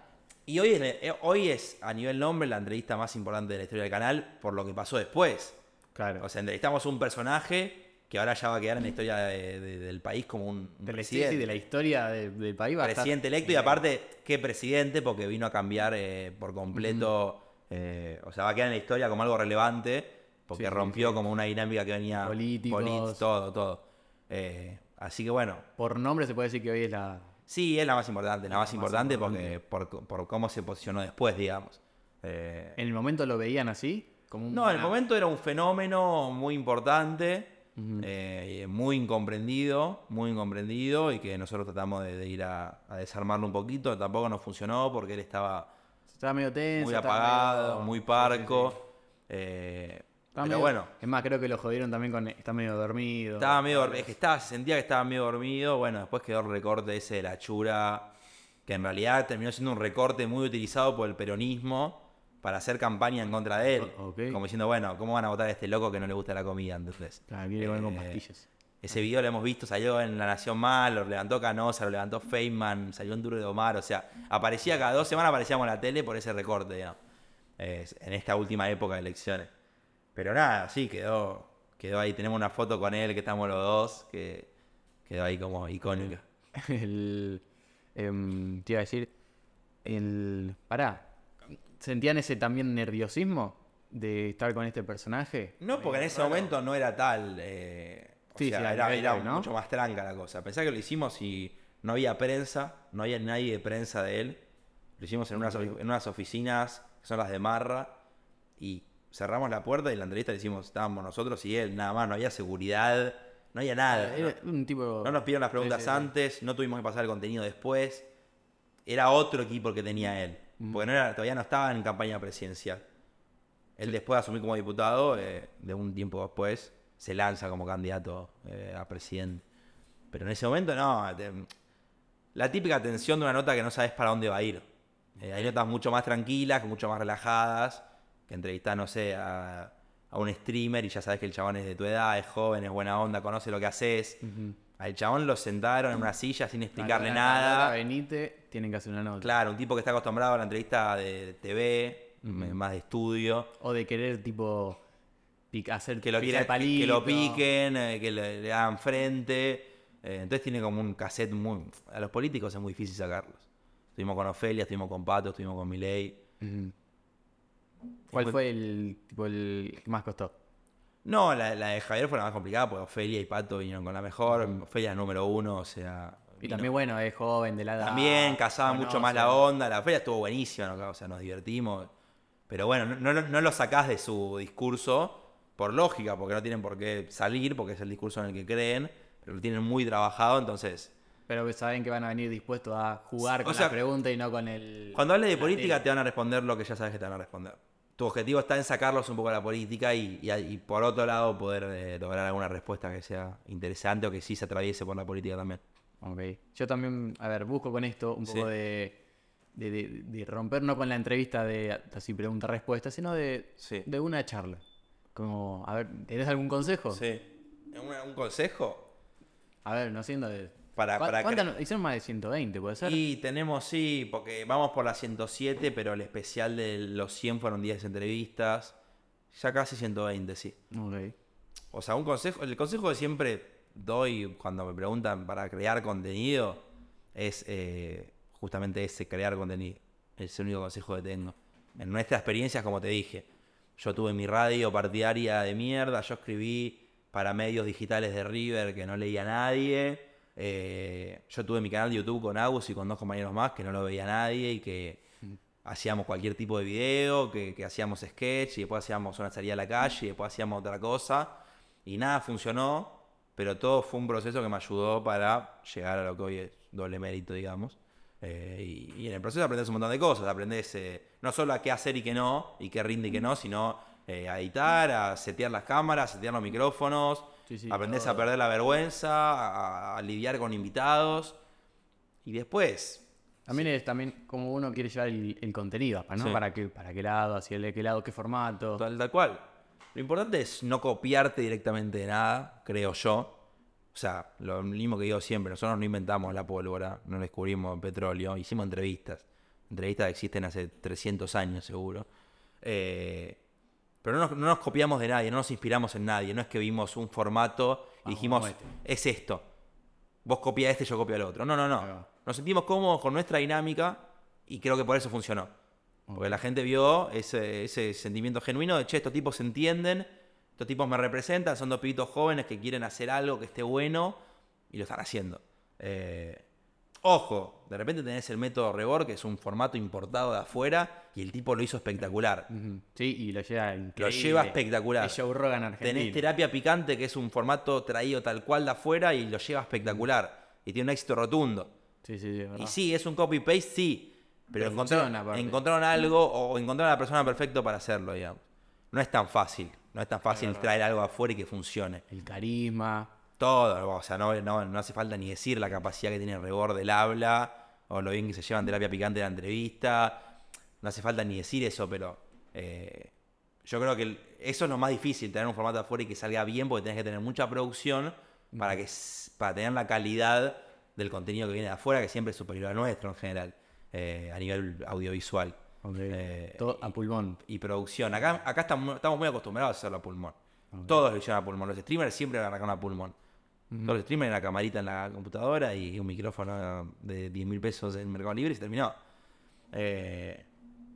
Y hoy es, eh, hoy es, a nivel nombre, la entrevista más importante de la historia del canal por lo que pasó después. Claro. O sea, entrevistamos un personaje que ahora ya va a quedar en la historia de- de- del país como un, un presidente. de la historia de- del país va a estar- presidente electo y aparte, ¿qué presidente? Porque vino a cambiar eh, por completo, eh, o sea, va a quedar en la historia como algo relevante, porque Sí, sí, rompió sí. como una dinámica que venía... Políticos. polit- todo, todo. Eh, así que bueno, Por nombre se puede decir que hoy es la... sí, es la más importante, la más más importante importante. porque por, por cómo se posicionó después, digamos. Eh, ¿En el momento lo veían así? Como un- no, en el momento era un fenómeno muy importante, eh, muy incomprendido, muy incomprendido y que nosotros tratamos de, de ir a, a desarmarlo un poquito. Tampoco nos funcionó porque él estaba Estaba medio tenso. muy apagado, medio- muy sí, sí, parco. sí. eh, pero medio- bueno, Es más, creo que lo jodieron también con... Está medio dormido. estaba medio dormido. Es que estaba, se sentía que estaba medio dormido. Bueno, después quedó el recorte ese de la chura, que en realidad terminó siendo un recorte muy utilizado por el peronismo para hacer campaña en contra de él. O- ok. Como diciendo, bueno, ¿cómo van a votar a este loco que no le gusta la comida? Entonces, Claro, quiere comer con Eh, pastillas. Ese video lo hemos visto, salió en La Nación Mal, lo levantó Canosa, lo levantó Feynman, salió en Duro de Omar, o sea, aparecía cada dos semanas aparecíamos en la tele por ese recorte, digamos, eh, en esta última época de elecciones. Pero nada, sí, quedó, quedó ahí, tenemos una foto con él que estamos los dos, que quedó ahí como icónica. El, em, te iba a decir, el... Pará, ¿sentían ese también nerviosismo de estar con este personaje? No, porque en ese momento no era tal, eh, o Sí, sea, sí, a era, era mucho más tranca la cosa. Pensá que lo hicimos y no había prensa, no había nadie de prensa de él. Lo hicimos en unas, en unas oficinas, que son las de Marra, y cerramos la puerta y la entrevista le hicimos, estábamos nosotros y él, nada más, no había seguridad, no había nada. Era un tipo... No nos pidieron las preguntas Sí, sí, sí. antes, no tuvimos que pasar el contenido después. Era otro equipo que tenía él. Mm. Porque no era, todavía no estaba en campaña presidencial. Él después de asumir como diputado, eh, de un tiempo después, se lanza como candidato eh, a presidente. Pero en ese momento no. te- la típica tensión de una nota que no sabes para dónde va a ir. Eh, hay notas mucho más tranquilas, mucho más relajadas, que entrevistar, no sé, a, a un streamer y ya sabes que el chabón es de tu edad, es joven, es buena onda, conoce lo que haces. Ujú. Al chabón lo sentaron en una silla sin explicarle nada. Venite, tienen que hacer una nota. Claro, un tipo que está acostumbrado a la entrevista de TV, más de estudio. O de querer, tipo, hacer Que lo, quiera- que- que lo piquen, eh, que le, le hagan frente. Eh, entonces tiene como un cassette muy... A los políticos es muy difícil sacarlos. Estuvimos con Ofelia, estuvimos con Pato, estuvimos con Milei. Ujú. ¿Cuál Fue- fue el, tipo, el que más costó? No, la, la de Javier fue la más complicada porque Ofelia y Pato vinieron con la mejor. Ofelia número uno, o sea... Y vino- también, bueno, es joven, de la edad. También casaba mucho más la onda. La feria estuvo buenísima, ¿no? o sea, nos divertimos. Pero bueno, no, no, no lo sacás de su discurso por lógica, porque no tienen por qué salir, porque es el discurso en el que creen, pero lo tienen muy trabajado, entonces... Pero que saben que van a venir dispuestos a jugar O con sea, la pregunta y no con el... Cuando hables de política tele. te van a responder lo que ya sabes que te van a responder. Tu objetivo está en sacarlos un poco de la política y, y- y por otro lado poder eh, lograr alguna respuesta que sea interesante o que sí se atraviese por la política también. Ok. Yo también, a ver, busco con esto un poco Sí. de, de, de- de romper no con la entrevista de así pregunta-respuesta, sino de, Sí. de una charla. Como, a ver, ¿tenés algún consejo? Sí. ¿Un, un consejo? A ver, no siendo de... para, ¿Cuá- para ¿Cuántas no- Hicieron más de 120, ¿puede ser? Y tenemos, sí, porque vamos por la 107, pero el especial de los 100 fueron 10 entrevistas. Ya casi 120, sí. Ok. O sea, un consejo, el consejo que siempre doy cuando me preguntan para crear contenido es eh, justamente ese, crear contenido. Es el único consejo que tengo. En nuestras experiencias, como te dije, yo tuve mi radio partidaria de mierda, yo escribí para medios digitales de River que no leía nadie. Eh, yo tuve mi canal de YouTube con Agus y con dos compañeros más que no lo veía nadie y que hacíamos cualquier tipo de video, que, hacíamos sketch y después hacíamos una salida a la calle y después hacíamos otra cosa y nada funcionó, pero todo fue un proceso que me ayudó para llegar a lo que hoy es doble mérito, digamos. Eh, y, y en el proceso aprendes un montón de cosas, aprendes eh, no solo a qué hacer y qué no, y qué rinde y qué no, sino eh, a editar, a setear las cámaras, a setear los micrófonos, Sí, sí, aprendes todo. a perder la vergüenza, a, a lidiar con invitados, y después También es también como uno quiere llevar el, el contenido, ¿no? Sí. ¿Para qué, para qué lado, hacia el- qué lado, qué formato. Tal, tal cual. Lo importante es no copiarte directamente de nada, creo yo. O sea, lo mismo que digo siempre, nosotros no inventamos la pólvora, no descubrimos el petróleo, hicimos entrevistas. Entrevistas que existen hace 300 años seguro. Eh, pero no nos, no nos copiamos de nadie, no nos inspiramos en nadie. No es que vimos un formato y Vamos, dijimos, este. es esto. Vos copia este, yo copio el otro. No, no, no. Nos sentimos cómodos con nuestra dinámica y creo que por eso funcionó. Porque la gente vio ese, ese sentimiento genuino de, che, estos tipos se entienden, estos tipos me representan, son dos pibitos jóvenes que quieren hacer algo que esté bueno y lo están haciendo. Eh, ojo, de repente tenés el método Rebor, que es un formato importado de afuera y el tipo lo hizo espectacular. Sí, y lo lleva Lo increíble. lleva espectacular. Es Joe Rogan argentino. Tenés terapia picante, que es un formato traído tal cual de afuera y lo lleva espectacular. Y tiene un éxito rotundo. Sí, sí, sí, verdad. Y sí, es un copy-paste, sí. Pero, Pero encontraron, algo o encontraron a la persona perfecta para hacerlo, digamos. No es tan fácil. No es tan fácil traer algo afuera y que funcione. El carisma. Todo, o sea, no, no, no hace falta ni decir la capacidad que tiene Rebor del habla o lo bien que se llevan terapia picante de la entrevista. No hace falta ni decir eso, pero eh, yo creo que el- eso es lo más difícil, tener un formato afuera y que salga bien porque tenés que tener mucha producción para, que, para tener la calidad del contenido que viene de afuera, que siempre es superior al nuestro en general, eh, a nivel audiovisual. Eh, Todo a pulmón. y producción. Acá, acá estamos, estamos muy acostumbrados a hacerlo a pulmón. Todos lo hicieron a pulmón. Los streamers siempre arrancaron a pulmón. Todos los streamers, una camarita en la computadora y un micrófono de 10 mil pesos en Mercado Libre y se terminó. Eh,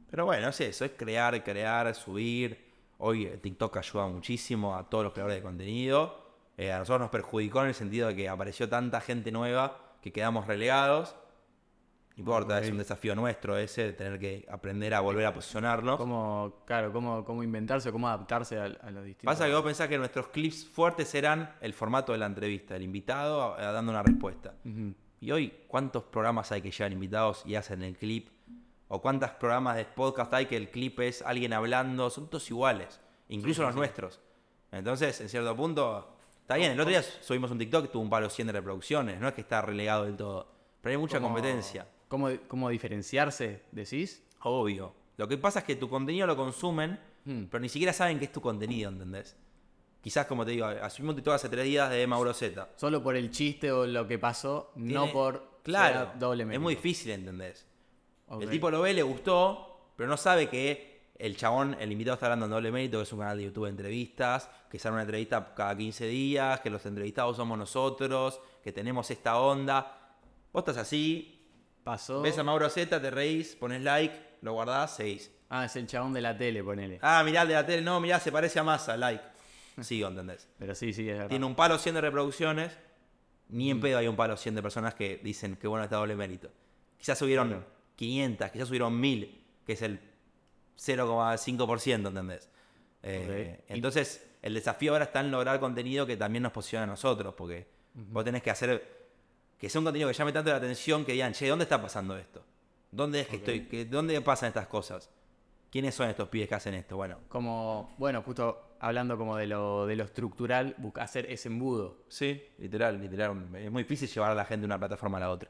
pero bueno, es eso, es crear, crear, subir. Hoy eh, TikTok ayuda muchísimo a todos los creadores de contenido. Eh, a nosotros nos perjudicó en el sentido de que apareció tanta gente nueva que quedamos relegados. No importa, es un desafío nuestro ese de tener que aprender a volver a posicionarnos. Cómo, claro, cómo, cómo inventarse, cómo adaptarse a, a los distintos. Pasa que vos pensás que nuestros clips fuertes eran el formato de la entrevista, el invitado dando una respuesta. Y hoy, ¿cuántos programas hay que llevan invitados y hacen el clip? ¿O cuántos programas de podcast hay que el clip es alguien hablando? Son todos iguales, incluso los nuestros. Entonces, en cierto punto, está bien. El otro día subimos un TikTok que tuvo un palo 100 de reproducciones, no es que está relegado del todo. Pero hay mucha competencia. ¿Cómo, ¿Cómo diferenciarse, decís? Obvio. Lo que pasa es que tu contenido lo consumen, Hmm. pero ni siquiera saben qué es tu contenido, ¿entendés? Quizás, como te digo, asumimos TikTok hace tres días de Mauro Z. Solo por el chiste o lo que pasó, no por Claro, doble es muy difícil, ¿entendés? Ok. El tipo lo ve, le gustó, pero no sabe que el chabón, el invitado está hablando en doble mérito, que es un canal de YouTube de entrevistas, que sale una entrevista cada 15 días, que los entrevistados somos nosotros, que tenemos esta onda. Vos estás así, pasó. ves a Mauro Z, te reís, pones like, lo guardás, seguís. Ah, es el chabón de la tele, ponele. Ah, mirá el de la tele, no, mirá, se parece a Massa, like. Sigo, ¿entendés? Pero sí, sí, es verdad. Tiene un palo 100 de reproducciones, ni Mm. en pedo hay un palo 100 de personas que dicen que bueno está doble mérito. Quizás subieron Claro. 500, quizás subieron 1000, que es el 0,5%, ¿entendés? Eh, Entonces, el desafío ahora está en lograr contenido que también nos posicione a nosotros, porque vos tenés que hacer que sea un contenido que llame tanto la atención que digan, che, ¿dónde está pasando esto? ¿Dónde es que estoy? que- ¿Dónde pasan estas cosas? ¿Quiénes son estos pibes que hacen esto? Bueno, Como, bueno, justo hablando como de lo, de lo estructural, busca hacer ese embudo. Sí, literal, literal. Es muy difícil llevar a la gente de una plataforma a la otra.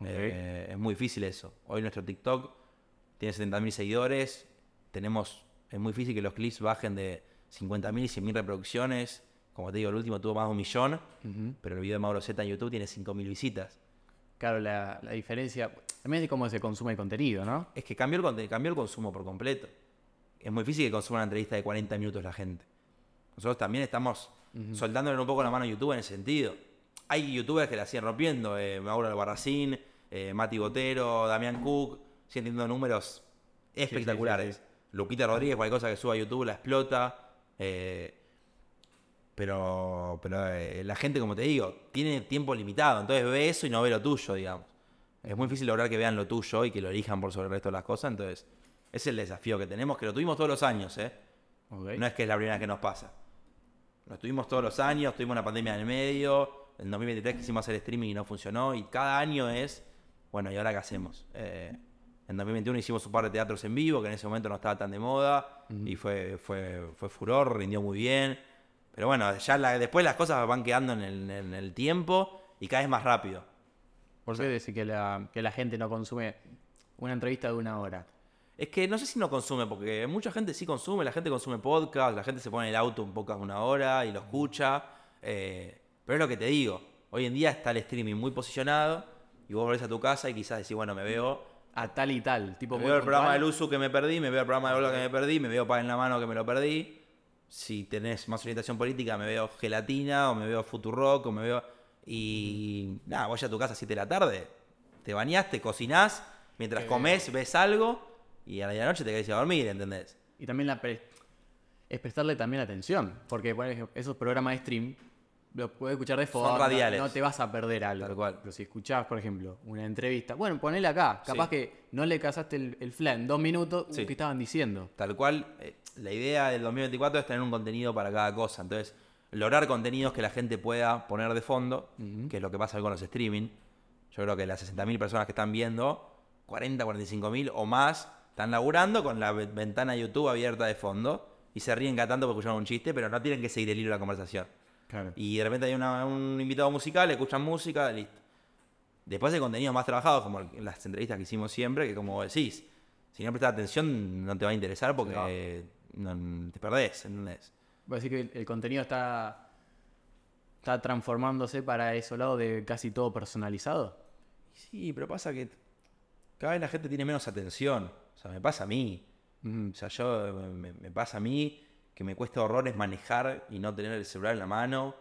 Ok. Eh, es muy difícil eso. Hoy nuestro TikTok tiene 70.000 seguidores. Tenemos, es muy difícil que los clips bajen de 50.000 y 100.000 reproducciones Como te digo, el último tuvo más de un millón, pero el video de Mauro Z en YouTube tiene 5.000 visitas. Claro, la, la diferencia también es de cómo se consume el contenido, ¿no? Es que cambió el, cambió el consumo por completo. Es muy difícil que consuma una entrevista de 40 minutos la gente. Nosotros también estamos soltándole un poco la mano a YouTube en ese sentido. Hay youtubers que la siguen rompiendo, eh, Mauro Albarracín, eh, Mati Botero, Damián Cook, siguen teniendo números espectaculares. sí, Lupita Rodríguez, cualquier cosa que suba a YouTube la explota. eh, pero pero eh, la gente, como te digo, tiene tiempo limitado. Entonces ve eso y no ve lo tuyo, digamos. Es muy difícil lograr que vean lo tuyo y que lo elijan por sobre el resto de las cosas. Entonces, ese es el desafío que tenemos, que lo tuvimos todos los años, ¿eh? No es que es la primera vez que nos pasa. Lo tuvimos todos los años, tuvimos una pandemia en el medio. En 2023 quisimos hacer streaming y no funcionó. Y cada año es, bueno, ¿y ahora qué hacemos? Eh, en 2021 hicimos un par de teatros en vivo, que en ese momento no estaba tan de moda. Y fue, fue, fue furor, rindió muy bien. Pero bueno, ya la- después las cosas van quedando en el, en el tiempo y cada vez más rápido. ¿Por qué decir que la, que la gente no consume una entrevista de una hora? Es que no sé si no consume, porque mucha gente sí consume, la gente consume podcast, la gente se pone en el auto un podcast una hora y lo escucha. eh, pero es lo que te digo, hoy en día está el streaming muy posicionado y vos volvés a tu casa y quizás decís, bueno, me veo, A tal y tal. Tipo me veo el programa de puntual. Luzu que me perdí, me veo el programa de Olga que me perdí, me veo Pan en la mano que me lo perdí. Si tenés más orientación política, me veo Gelatina o me veo Futurock o me veo... Y nada, vos ya a tu casa a 7 de la tarde, te bañás, te cocinás, mientras Qué comés, ves algo y a la noche te querés ir a dormir, ¿entendés? Y también la pre- es prestarle también atención. Porque por ejemplo, esos programas de stream los puedes escuchar de fondo. no- radiales. No, te vas a perder algo. Tal cual. Pero si escuchás, por ejemplo, una entrevista. Bueno, ponele acá. Capaz Sí. que no le casaste el, el flan en dos minutos. uh, Sí. ¿Qué estaban diciendo? Tal cual, eh, la idea del 2024 es tener un contenido para cada cosa. Entonces, lograr contenidos que la gente pueda poner de fondo, que es lo que pasa con los streaming. Yo creo que las 60.000 personas que están viendo, 40, 45.000 o más, están laburando con la ve- ventana de YouTube abierta de fondo y se ríen cada tanto porque escuchan un chiste, pero no tienen que seguir el hilo de la conversación. Claro. Y de repente hay una- un invitado musical, escuchan música, listo. Después hay contenidos más trabajados, como las entrevistas que hicimos siempre, que como decís, si no prestas atención no te va a interesar porque no- te perdés, ¿entendés? Voy a decir que el, el contenido está, está transformándose para ese lado de casi todo personalizado. Sí, pero pasa que cada vez la gente tiene menos atención. O sea, me pasa a mí. O sea, yo me, me pasa a mí que me cuesta horrores manejar y no tener el celular en la mano,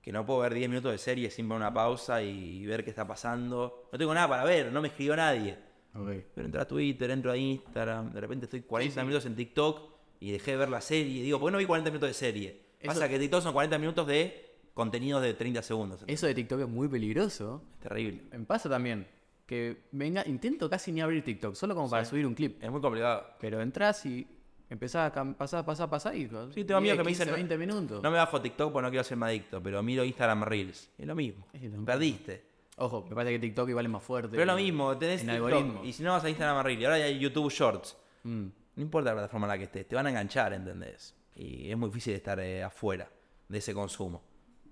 que no puedo ver 10 minutos de serie sin poner una pausa y, y ver qué está pasando. No tengo nada para ver, no me escribió nadie. Ok. Pero entro a Twitter, entro a Instagram, de repente estoy 40 Sí, sí. minutos en TikTok y dejé de ver la serie. Digo, ¿por qué no vi 40 minutos de serie? Eso- Pasa que TikTok son 40 minutos de contenidos de 30 segundos. Eso de TikTok es muy peligroso. Es terrible. Me pasa también. Que venga, intento casi ni abrir TikTok, solo como para Sí. subir un clip. Es muy complicado. Pero entras y empezás a pasar, pasar, pasar y. Sí, tengo amigos que me 15, dicen, 20 minutos. No me bajo TikTok porque no quiero ser adicto, pero miro Instagram Reels. Es lo mismo. Es lo mismo. Perdiste. Ojo, me parece que TikTok igual es más fuerte. Pero es lo mismo, tenés en TikTok, algoritmo. Y si no vas a Instagram Reels, y ahora hay YouTube Shorts. Mm. No importa la plataforma en la que estés, te van a enganchar, ¿entendés? Y es muy difícil estar eh, afuera de ese consumo.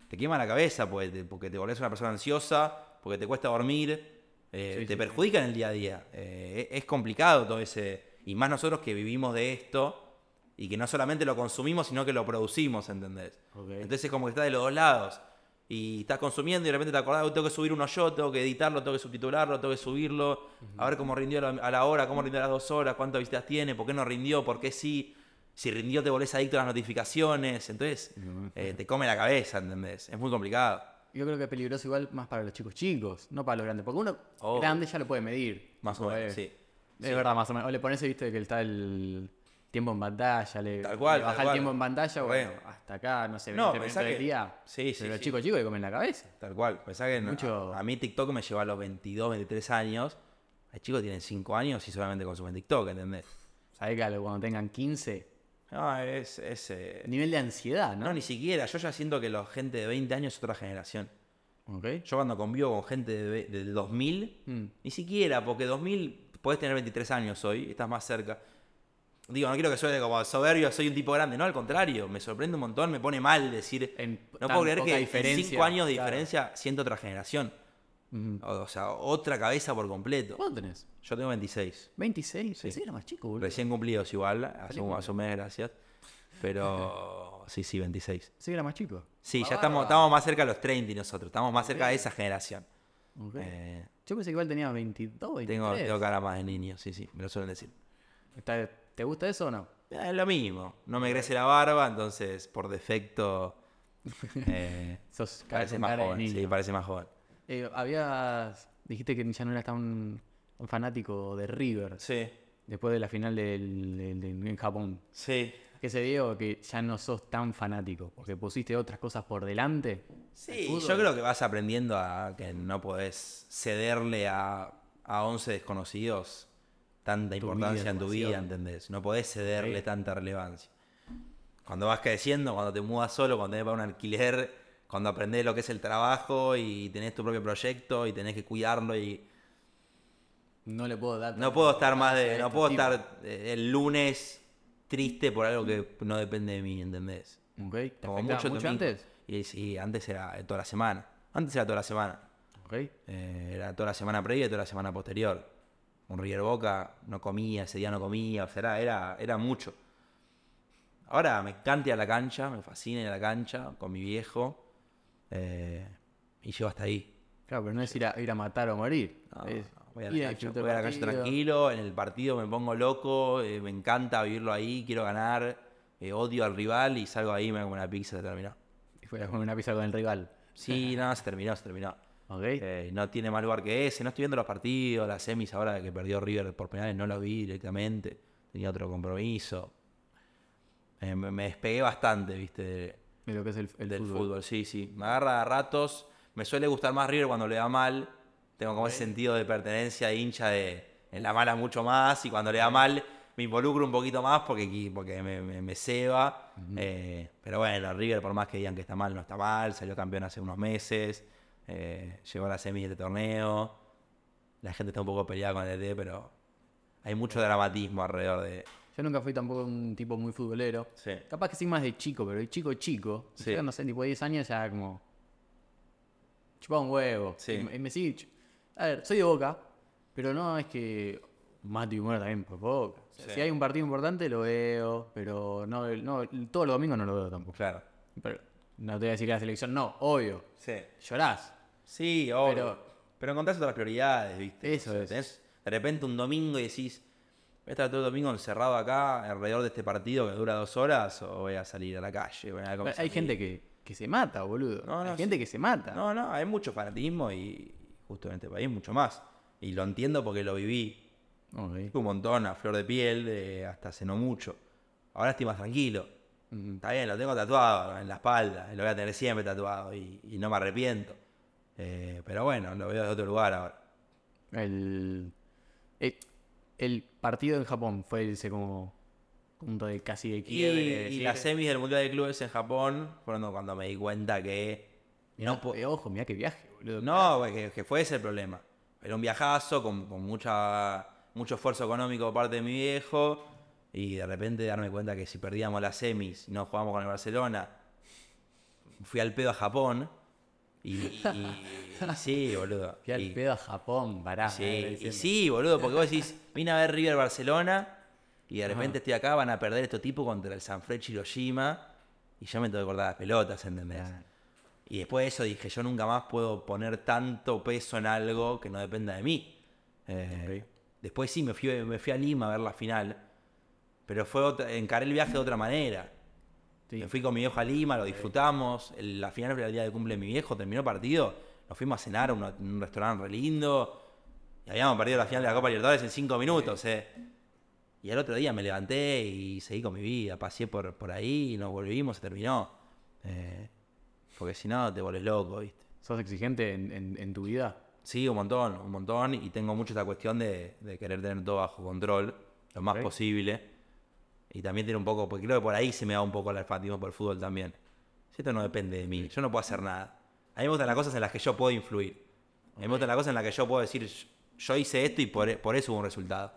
Te quema la cabeza porque te, porque te volvés una persona ansiosa, porque te cuesta dormir, eh, Sí, te sí. perjudica en el día a día. Eh, es complicado todo ese... Y más nosotros que vivimos de esto y que no solamente lo consumimos, sino que lo producimos, ¿entendés? Ok. Entonces es como que está de los dos lados. Y estás consumiendo y de repente te acordás, "Uy, tengo que subir uno yo, tengo que editarlo, tengo que subtitularlo, tengo que subirlo, a ver cómo rindió a la- hora, cómo rindió a las dos horas, cuántas visitas tiene, por qué no rindió, por qué sí. Si rindió te volvés adicto a las notificaciones. Entonces eh, te come la cabeza, ¿entendés? Es muy complicado. Yo creo que es peligroso igual más para los chicos chicos, no para los grandes. Porque uno Oh. grande ya lo puede medir. Más o menos, sí. Es Sí. verdad, más o menos. O le pones, viste, que está el tiempo en pantalla, le, Tal cual, le tal baja el cual. tiempo en pantalla, bueno, Bueno. hasta acá, no sé, 20 No, minutos pensá del día. Sí, sí, Pero los sí. chicos chicos le comen la cabeza. Tal cual. Pensá que Mucho- a, a mí TikTok me lleva a los 22, 23 años. Hay chicos que tienen 5 años y solamente consumen TikTok, ¿entendés? Sabés que cuando tengan 15, No, es... es eh, nivel de ansiedad, ¿no? No, ni siquiera. Yo ya siento que la gente de 20 años es otra generación. Ok. Yo cuando convivo con gente de del 2000, Mm. ni siquiera, porque 2000 podés tener 23 años hoy, estás más cerca. Digo, no quiero que suene como soberbio, soy un tipo grande. No, al contrario, me sorprende un montón, me pone mal decir. En no puedo creer que en diferencia, 5 años de claro. diferencia siento otra generación. O, o sea, otra cabeza por completo. ¿Cuánto tenés? Yo tengo 26. ¿26? Pensé que era más chico, boludo. Recién cumplidos igual, hace un, mes, gracias. Pero sí, sí, 26. Sí, era más chico. Sí, Ah, ya estamos, estamos más cerca de los 30 y nosotros, estamos más cerca de esa generación. Ok. Eh, Yo pensé que igual tenía 22, 23. tengo, tengo cara más de niño, sí, sí, me lo suelen decir. Está- ¿Te gusta eso o no? Eh, Es lo mismo, no me crece la barba, entonces por defecto eh, Sos cara- parece con más cara de joven. niño. Sí, parece más joven. Eh, habías. Dijiste que ya no eras tan, tan fanático de River Sí, después de la final del, del- del- en Japón. sí. ¿Qué se dio que ya no sos tan fanático? Porque pusiste otras cosas por delante. Sí, yo creo que vas aprendiendo a que no podés cederle a, a 11 desconocidos tanta Tu importancia vida, en tu vida, ¿entendés? No podés cederle Sí. tanta relevancia. Cuando vas creciendo, cuando te mudas solo, cuando tenés para un alquiler, cuando aprendés lo que es el trabajo y tenés tu propio proyecto y tenés que cuidarlo y No le puedo dar. no puedo estar más de, no puedo estar eh, el lunes triste por algo que no depende de mí, ¿entendés? Ok, ¿Te Como mucho, mucho antes? Y sí, antes era toda la semana. Antes era toda la semana. Ok. Eh, era toda la semana previa y toda la semana posterior. Un River Boca no comía, ese día no comía, o sea, era, era, era mucho. Ahora me encanta ir a la cancha, me fascina ir a la cancha con mi viejo. eh, y llego hasta ahí. Claro, pero no es ir a, ir a matar o morir. No, es voy a la disfrutar voy a la partido. tranquilo, en el partido me pongo loco, eh, me encanta vivirlo ahí, quiero ganar, eh, odio al rival y salgo ahí y me como una pizza, se terminó. Y fue a comer una pizza con el rival. Sí, no, se terminó, se terminó. Ok. Eh, no tiene más lugar que ese. No estoy viendo los partidos, las semis ahora que perdió River por penales, no los vi directamente. Tenía otro compromiso. Me, me despegué bastante, viste, de- de lo que es el, el del fútbol. fútbol. Sí, sí. Me agarra a ratos. Me suele gustar más River cuando le da mal. Tengo como ese sentido de pertenencia de hincha de en la mala mucho más. Y cuando le da mal me involucro un poquito más porque, porque me, me, me ceba. Eh, pero bueno, River, por más que digan que está mal, no está mal. Salió campeón hace unos meses. eh, llegó a la semis de este torneo. La gente está un poco peleada con el DT, pero hay mucho dramatismo alrededor de. Yo nunca fui tampoco un tipo muy futbolero. Sí. Capaz que sí más de chico, pero de chico chico. Sí. Yo no sé, tipo de 10 años ya como. Chupaba un huevo. Sí. Y, y me sigue. A ver, soy de boca, pero no es que mato y muero también por boca. O sea, Sí. Si hay un partido importante lo veo, pero no, no todos los domingos no lo veo tampoco. Claro. Pero no te voy a decir que la selección, no, obvio. Sí. Llorás. Sí, obvio. Pero- Pero, encontrás otras prioridades, ¿viste? Eso es. tenés de repente un domingo y decís, ¿voy a estar todo el domingo encerrado acá alrededor de este partido que dura dos horas o voy a salir a la calle? Voy a Hay gente que, que se mata, boludo. No, no, hay gente sí. que se mata. No, no, hay mucho fanatismo y justo en este país mucho más. Y lo entiendo porque lo viví Ok. un montón a flor de piel hasta hace no mucho. Ahora estoy más tranquilo. Está bien, lo tengo tatuado en la espalda, lo voy a tener siempre tatuado y, y no me arrepiento. Eh, pero bueno, lo veo de otro lugar ahora. El, el, el partido en Japón fue ese como punto de casi de Y, quiebre. y las semis del Mundial de Clubes en Japón fueron cuando me di cuenta que mirá, no, eh, ojo, mira qué viaje, boludo. no güey, que, que fue ese el problema. Era un viajazo con, con mucha, mucho esfuerzo económico por parte de mi viejo y de repente darme cuenta que si perdíamos las semis y no jugábamos con el Barcelona, fui al pedo a Japón y, y- y sí, boludo. Fui al Y- pedo a Japón, pará. Sí, y sí, boludo, porque vos decís, vine a ver River Barcelona y de Ajá. repente estoy acá, van a perder estos tipos contra el Sanfrecce Hiroshima y yo me tengo que cortar las pelotas, ¿entendés? Claro. Y después de eso dije, yo nunca más puedo poner tanto peso en algo que no dependa de mí. Eh, Después sí, me fui, me fui a Lima a ver la final, pero fue otra- encaré el viaje de otra manera. Sí. Me fui con mi viejo a Lima, lo disfrutamos. el- la final era el día de cumple de mi viejo, terminó el partido. Nos fuimos a cenar a un, un restaurante re lindo. Y habíamos perdido la final de la Copa Libertadores en cinco minutos. eh. Y al otro día me levanté y seguí con mi vida. Pasé por, por ahí y nos volvimos, se terminó. Eh, porque si no, te volvés loco, ¿viste? ¿Sos exigente en, en- en tu vida? Sí, un montón, un montón. Y tengo mucho esta cuestión de, de querer tener todo bajo control, lo más Ok. posible. Y también tiene un poco, porque creo que por ahí se me da un poco el alfatismo por el fútbol también. Si esto no depende de mí, yo no puedo hacer nada. A mí me gustan las cosas en las que yo puedo influir. A mí me gustan las cosas en las que yo puedo decir, yo hice esto y por, por eso hubo un resultado.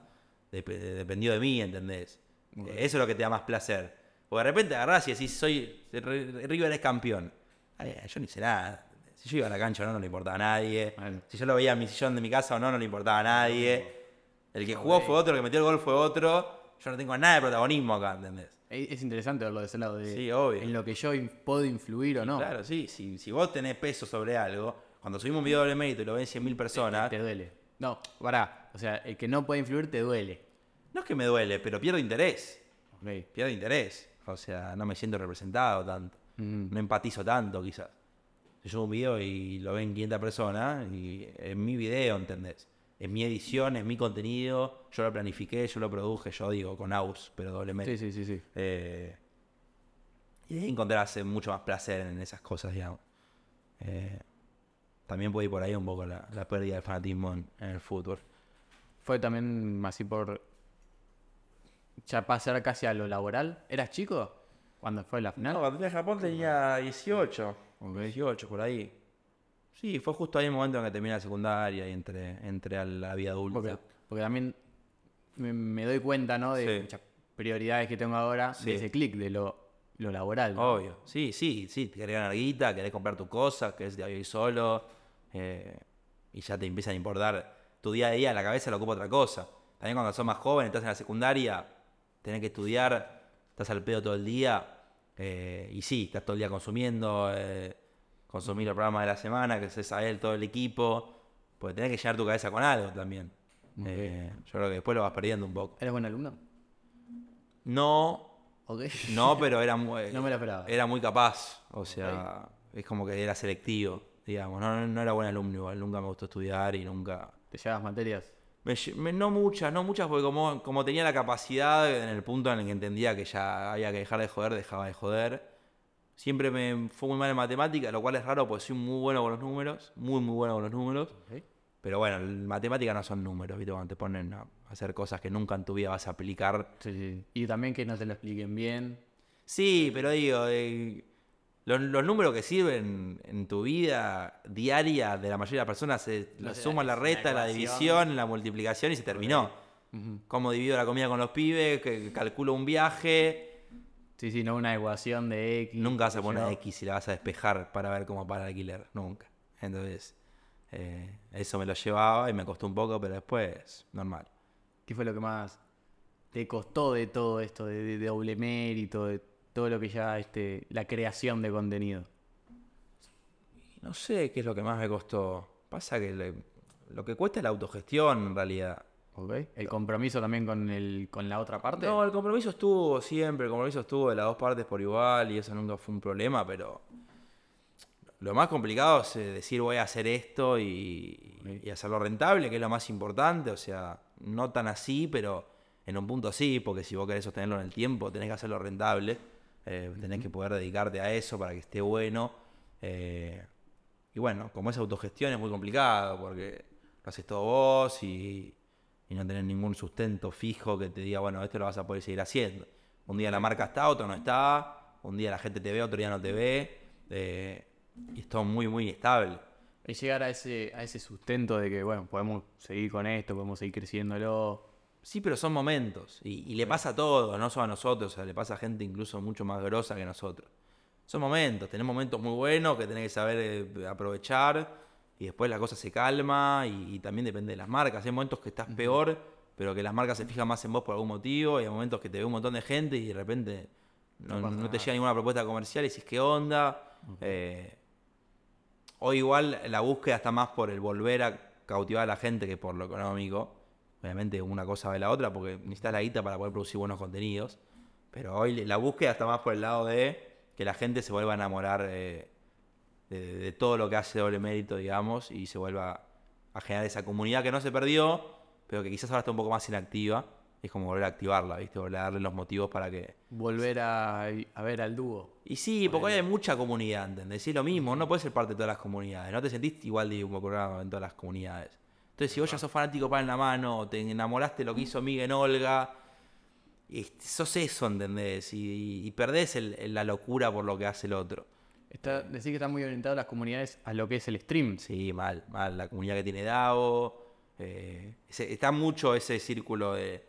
Dep- dependió de mí, ¿entendés? Eso es lo que te da más placer. O de repente agarrás y decís, soy, River es campeón. Yo no hice nada. Si yo iba a la cancha o no, no le importaba a nadie. Si yo lo veía en mi sillón de mi casa o no, no le importaba a nadie. El que jugó fue otro, el que metió el gol fue otro. Yo no tengo nada de protagonismo acá, ¿entendés? Es es interesante verlo de ese lado, de Sí, obvio. en lo que yo puedo influir o no. Claro, sí. Si, si vos tenés peso sobre algo, cuando subimos un video de mérito y lo ven 100.000 personas, Te duele. No, pará. O sea, el que no puede influir te duele. no es que me duele, pero pierdo interés. Ok. Pierdo interés. O sea, no me siento representado tanto. Mm. No empatizo tanto, quizás. Yo subo un video y lo ven 500 personas y es mi video, ¿entendés? Es mi edición, es mi contenido, yo lo planifiqué, yo lo produje, yo digo con AUS, pero doble mérito. Sí, sí, sí, sí. Eh, y de ahí encontrarse mucho más placer en esas cosas, digamos. Eh, también puede ir por ahí un poco la, la pérdida del fanatismo en, en el fútbol. Fue también así por. Ya pasar casi a lo laboral. ¿Eras chico? Cuando fue la final. No, cuando fui a Japón tenía 18. Ok. 18, por ahí. Sí, fue justo ahí el momento en que terminé la secundaria y entré, entré a la vida adulta. Porque, porque también me, me doy cuenta, ¿no? De Sí. muchas prioridades que tengo ahora, Sí. de ese clic, de lo, lo laboral. ¿no? Obvio. Sí, sí, sí. Te querés ganar guita, querés comprar tu cosa, querés ir solo. eh, y ya te empiezan a importar. Tu día a día, la cabeza lo ocupa otra cosa. También cuando sos más joven, estás en la secundaria, tenés que estudiar, estás al pedo todo el día. eh, y sí, estás todo el día consumiendo, eh, consumir los programas de la semana, que es a él todo el equipo. Porque tenés que llenar tu cabeza con algo también. Eh, yo creo que después lo vas perdiendo un poco. ¿Eres buen alumno? No, Ok. no, pero era muy, No me lo esperaba. era muy capaz. O sea, es como que era selectivo, digamos. No, no era buen alumno igual. Nunca me gustó estudiar y nunca... ¿Te llevas materias? Me lle- me- no muchas, no muchas, porque como, como tenía la capacidad en el punto en el que entendía que ya había que dejar de joder, dejaba de joder. Siempre me fue muy mal en matemática, lo cual es raro porque soy muy bueno con los números, muy, muy bueno con los números. Pero bueno, en matemática no son números, ¿viste? Cuando te ponen a hacer cosas que nunca en tu vida vas a aplicar. Sí, sí. Y también que no te lo expliquen bien. Sí, pero digo, eh, los, los números que sirven en tu vida diaria de la mayoría de las personas se la suma, la resta, la división, la multiplicación y se terminó. Cómo divido la comida con los pibes, que calculo un viaje. Sí, sí, no una ecuación de X. Nunca vas a poner. X y la vas a despejar para ver cómo para el alquiler. Nunca. Entonces, eh, eso me lo llevaba y me costó un poco, pero después, normal. ¿Qué fue lo que más te costó de todo esto, de, de- de doble mérito, de todo lo que ya, este, la creación de contenido? No sé qué es lo que más me costó. Pasa que le- lo que cuesta es la autogestión en realidad. ¿Ok? ¿El compromiso también con, el, con la otra parte? No, el compromiso estuvo siempre, el compromiso estuvo de las dos partes por igual y eso nunca fue un problema, pero lo más complicado es eh, decir voy a hacer esto y, y hacerlo rentable, que es lo más importante, o sea, no tan así, pero en un punto sí, porque si vos querés sostenerlo en el tiempo, tenés que hacerlo rentable, eh, tenés que poder dedicarte a eso para que esté bueno. eh, y bueno, como es autogestión es muy complicado, porque lo haces todo vos y, y no tenés ningún sustento fijo que te diga, bueno, esto lo vas a poder seguir haciendo. Un día la marca está, otro no está, un día la gente te ve, otro día no te ve, eh, y es todo muy, muy inestable. Y llegar a ese, a ese sustento de que, bueno, podemos seguir con esto, podemos seguir creciéndolo. Sí, pero son momentos, y, y le pasa a todos, no solo a nosotros, o sea, le pasa a gente incluso mucho más grosa que nosotros. Son momentos, tenés momentos muy buenos que tenés que saber eh, aprovechar, y después la cosa se calma, y, y también depende de las marcas. Hay momentos que estás peor, pero que las marcas se fijan más en vos por algún motivo, y hay momentos que te ve un montón de gente y de repente no, No pasa no te llega ninguna propuesta comercial y dices, ¿qué onda? Eh, hoy igual la búsqueda está más por el volver a cautivar a la gente que por lo económico. Obviamente una cosa va de la otra porque necesitas la guita para poder producir buenos contenidos. Pero hoy la búsqueda está más por el lado de que la gente se vuelva a enamorar eh, de, de todo lo que hace doble mérito, digamos, y se vuelva a generar esa comunidad que no se perdió, pero que quizás ahora está un poco más inactiva. Es como volver a activarla, ¿viste? Volver a darle los motivos para que, Volver a, a ver al dúo. y sí, porque hoy hay mucha comunidad, ¿entendés? Sí, lo mismo, no puedes ser parte de todas las comunidades, no te sentís igual de involucrado en todas las comunidades. Entonces, si vos ya sos fanático para en la mano, te enamoraste de lo que hizo Miguel Olga, y sos eso, ¿entendés? Y, y perdés el- la locura por lo que hace el otro. Está, decir que están muy orientadas las comunidades a lo que es el stream. Sí, mal, mal. La comunidad que tiene Davo. eh, está mucho ese círculo de,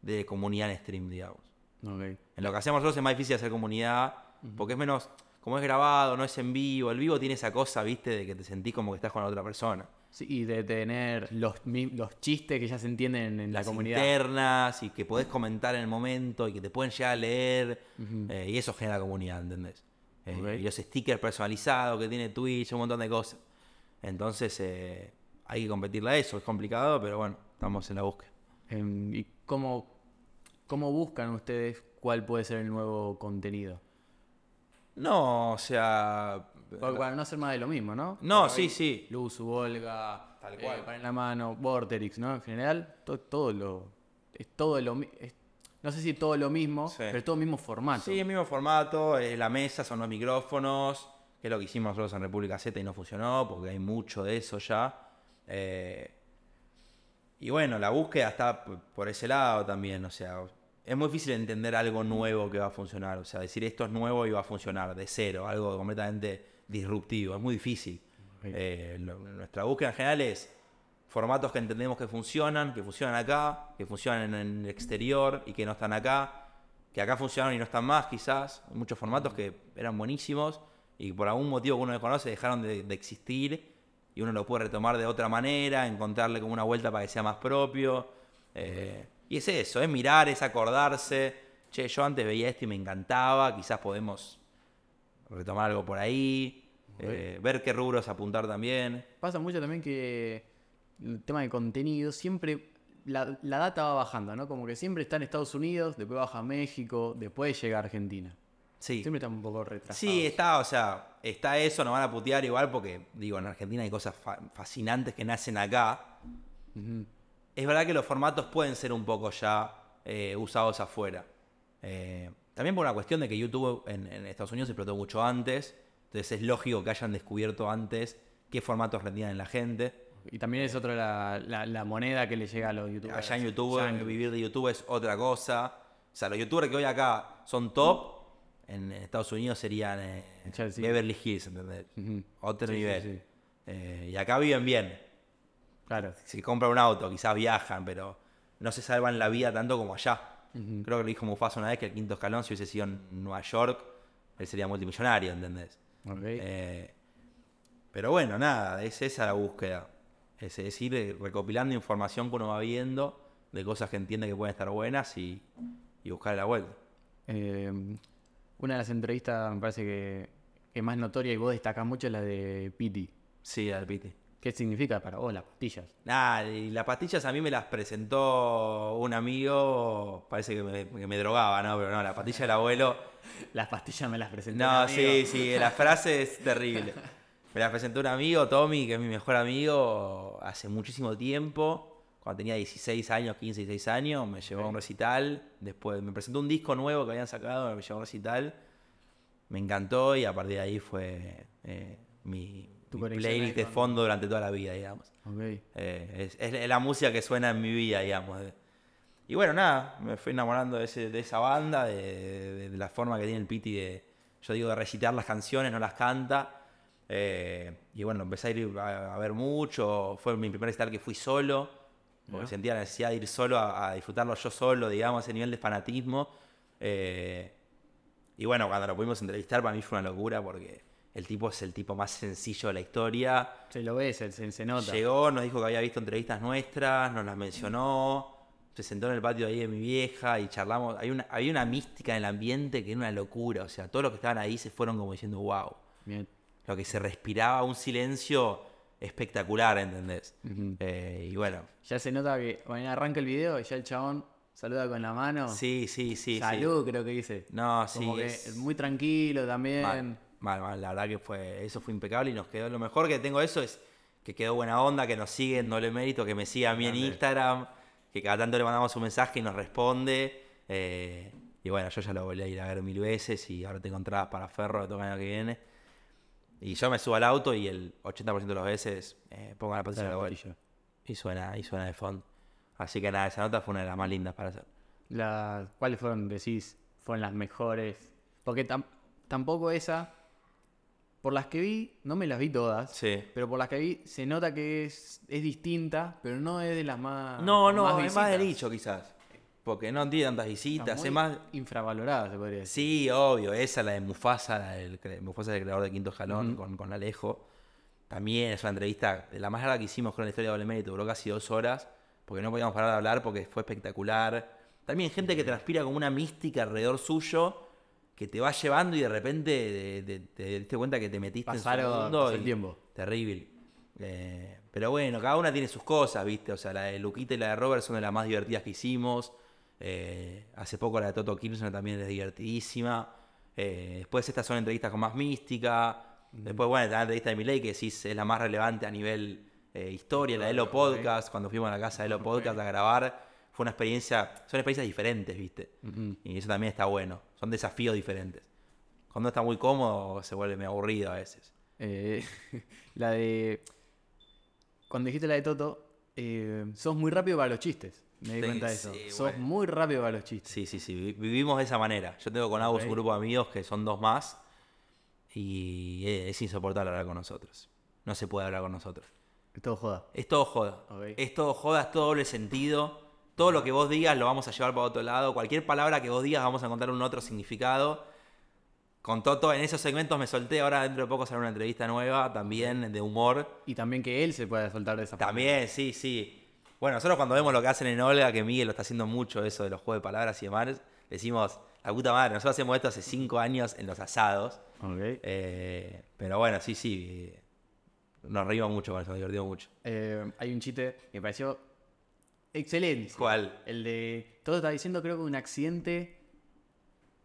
de comunidad en stream, digamos. Ok. En lo que hacemos nosotros es más difícil hacer comunidad, porque es menos, como es grabado, no es en vivo. El vivo tiene esa cosa, viste, de que te sentís como que estás con la otra persona. Sí, y de tener los, los chistes que ya se entienden en la las comunidad. internas y que podés comentar en el momento y que te pueden llegar a leer. eh, y eso genera comunidad, ¿entendés? Eh. Y los stickers personalizados que tiene Twitch, un montón de cosas. Entonces eh, hay que competirle a eso. Es complicado, pero bueno, estamos en la búsqueda. Em, ¿Y cómo, cómo buscan ustedes cuál puede ser el nuevo contenido? No, o sea. Para, para no hacer más de lo mismo, ¿no? No, Porque sí, hay sí. Luz, Volga, Tal eh, cual. Pan en la mano, Vorterix, ¿no? En general, to- todo lo. Es todo lo es- No sé si todo lo mismo, Sí. pero es todo el mismo formato. Sí, el mismo formato, es la mesa, son los micrófonos, que es lo que hicimos nosotros en República Z y no funcionó, porque hay mucho de eso ya. Eh, y bueno, la búsqueda está por ese lado también, o sea, es muy difícil entender algo nuevo que va a funcionar, o sea, decir esto es nuevo y va a funcionar de cero, algo completamente disruptivo, es muy difícil. Eh, lo- nuestra búsqueda en general es formatos que entendemos que funcionan, que funcionan acá, que funcionan en el exterior y que no están acá, que acá funcionaron y no están más quizás. Hay muchos formatos que eran buenísimos y por algún motivo que uno desconoce dejaron de, de existir y uno lo puede retomar de otra manera, encontrarle como una vuelta para que sea más propio. Eh, y es eso, es mirar, es acordarse. Che, yo antes veía esto y me encantaba, quizás podemos retomar algo por ahí, eh, ver qué rubros apuntar también. Pasa mucho también que el tema de contenido siempre. La, la data va bajando, ¿no? Como que siempre está en Estados Unidos, después baja México, después llega a Argentina. Sí. Siempre está un poco retrasado. Sí, está, o sea, está eso, nos van a putear igual porque, digo, en Argentina hay cosas fa- fascinantes que nacen acá. Es verdad que los formatos pueden ser un poco ya eh, usados afuera. Eh, también por una cuestión de que YouTube en, en Estados Unidos explotó mucho antes, entonces es lógico que hayan descubierto antes qué formatos rendían en la gente. Y también es otra la, la- la moneda que le llega a los youtubers. Allá en YouTube, Ya en- vivir de YouTube es otra cosa. O sea, los youtubers que hoy acá son top, en Estados Unidos serían eh. Beverly Hills, ¿entendés? Otro Sí, sí, nivel. sí. Eh, y acá viven bien. Claro. Si compran un auto, quizás viajan, pero no se salvan la vida tanto como allá. Creo que lo dijo Mufasa una vez que el quinto escalón, si hubiese sido en Nueva York, él sería multimillonario, ¿entendés? Ok. Eh, pero bueno, nada, es esa la búsqueda. Es decir, eh, recopilando información que uno va viendo de cosas que entiende que pueden estar buenas y, y buscar la vuelta. Eh, una de las entrevistas me parece que, que más notoria y vos destacás mucho es la de Piti. Sí, al Piti. ¿Qué significa para vos las pastillas? Nada, y las pastillas a mí me las presentó un amigo, parece que me, que me drogaba, ¿no? Pero no, la pastilla del abuelo. Las pastillas me las presentó. No, un amigo. sí, sí, la frase es terrible. Me la presentó un amigo, Tommy, que es mi mejor amigo, hace muchísimo tiempo. Cuando tenía 16 años, 15, 16 años, me llevó a un recital. Después me presentó un disco nuevo que habían sacado, me llevó a un recital. Me encantó y a partir de ahí fue eh, mi, Tu mi conexión playlist de fondo durante toda la vida, digamos. Ok. Eh, es, es la música que suena en mi vida, digamos. Y bueno, nada, me fui enamorando de, ese- de esa banda, de, de- de la forma que tiene el Piti de, yo digo, de recitar las canciones, no las canta. Eh, y bueno, empecé a ir a, a ver mucho, fue mi primer recital que fui solo, porque sentía la necesidad de ir solo a, a disfrutarlo yo solo, digamos, ese nivel de fanatismo. Eh, y bueno, cuando lo pudimos entrevistar, para mí fue una locura, porque el tipo es el tipo más sencillo de la historia. Se lo ves, se, se- nota. Llegó, nos dijo que había visto entrevistas nuestras, nos las mencionó, se sentó en el patio ahí de mi vieja y charlamos. Hay una, había una mística en el ambiente que era una locura. O sea, todos los que estaban ahí se fueron como diciendo, wow. Bien. Lo que se respiraba, un silencio espectacular, ¿entendés? Eh, y bueno, Ya se nota que bueno, arranca el video y ya el chabón saluda con la mano. sí, sí, sí. sí. Salud, creo que dice. No, sí. Como que es- muy tranquilo también. Mal, mal, mal. La verdad que fue, eso fue impecable y nos quedó. Lo mejor que tengo de eso es que quedó buena onda, que nos sigue en doble mérito, que me siga a mí en. Instagram, que cada tanto le mandamos un mensaje y nos responde. eh, y bueno, yo ya lo volví a ir a ver mil veces y ahora tengo entradas para Ferro que toca el año que viene. Y yo me subo al auto y el 80% de las veces eh, pongo la pantalla de la. Y suena, y suena de fondo. Así que nada, esa nota fue una de las más lindas para hacer. La- ¿Cuáles fueron, decís, fueron las mejores? Porque tam- tampoco esa, por las que vi, no me las vi todas, Sí. pero por las que vi se nota que es, es distinta, pero no es de las más. No, no, más es más de visitas. nicho quizás. Porque no tiene tantas visitas, es más, infravalorada, se podría decir. Sí, obvio, esa, la de Mufasa, la del, Mufasa es el creador de Quinto Ujú. con, con Alejo. También es una entrevista, de la más larga que hicimos con la historia de Doble Mérito, duró casi dos horas, porque no podíamos parar de hablar porque fue espectacular. También gente que transpira como una mística alrededor suyo, que te va llevando y de repente te diste cuenta que te metiste en su mundo el tiempo. Terrible. Eh, pero bueno, cada una tiene sus cosas, ¿viste? O sea, la de Luquita y la de Robert son de las más divertidas que hicimos. Eh, hace poco la de Toto Kirchner también es divertidísima. Eh, después estas son entrevistas con más mística. Después, bueno, la entrevista de Miley, que sí es la más relevante a nivel historia, la de Elo. Podcast, cuando fuimos a la casa de Elo. Podcast a grabar. Fue una experiencia, son experiencias diferentes, ¿viste? Y eso también está bueno. Son desafíos diferentes. Cuando está muy cómodo, se vuelve medio aburrido a veces. Eh, la de. Cuando dijiste la de Toto, eh, sos muy rápido para los chistes. Me di Sí, cuenta de eso. sí, sos bueno. muy rápido para los chistes. Sí, sí, sí, vi- vivimos de esa manera. Yo tengo con Agus un grupo de amigos que son dos más y es insoportable hablar con nosotros. No se puede hablar con nosotros. Que todo joda. Es todo joda. Ok. Es todo joda, es todo doble sentido. Todo lo que vos digas lo vamos a llevar para otro lado. Cualquier palabra que vos digas vamos a encontrar un otro significado. Con Toto, en esos segmentos me solté. Ahora dentro de poco sale una entrevista nueva también de humor. Y también que él se pueda soltar de esa forma. También, sí, sí. Bueno, nosotros cuando vemos lo que hacen en Olga, que Miguel lo está haciendo mucho, eso de los juegos de palabras y demás, decimos, la puta madre, nosotros hacemos esto hace cinco años en los asados. Ok. Eh, pero bueno, sí, sí. eh, Nos reímos mucho con eso, nos divertimos mucho. Eh, hay un chiste que me pareció excelente. ¿Cuál? El de. Todo está diciendo, creo que un accidente.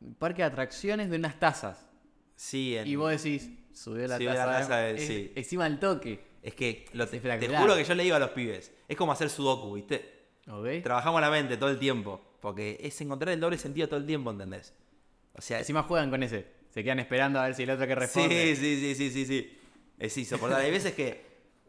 un Parque de atracciones de unas tazas. Sí, en- Y vos decís, subió la Subió la taza. taza de- es- sí. Encima del toque. es que lo- te, juro que yo le digo a los pibes, es como hacer sudoku, ¿viste? Ok. Trabajamos la mente todo el tiempo, porque es encontrar el doble sentido todo el tiempo, ¿entendés? O sea, Encima juegan con ese. Se quedan esperando a ver si el otro que responde. Sí, sí, sí, sí, sí, sí. Es insoportable. Hay veces que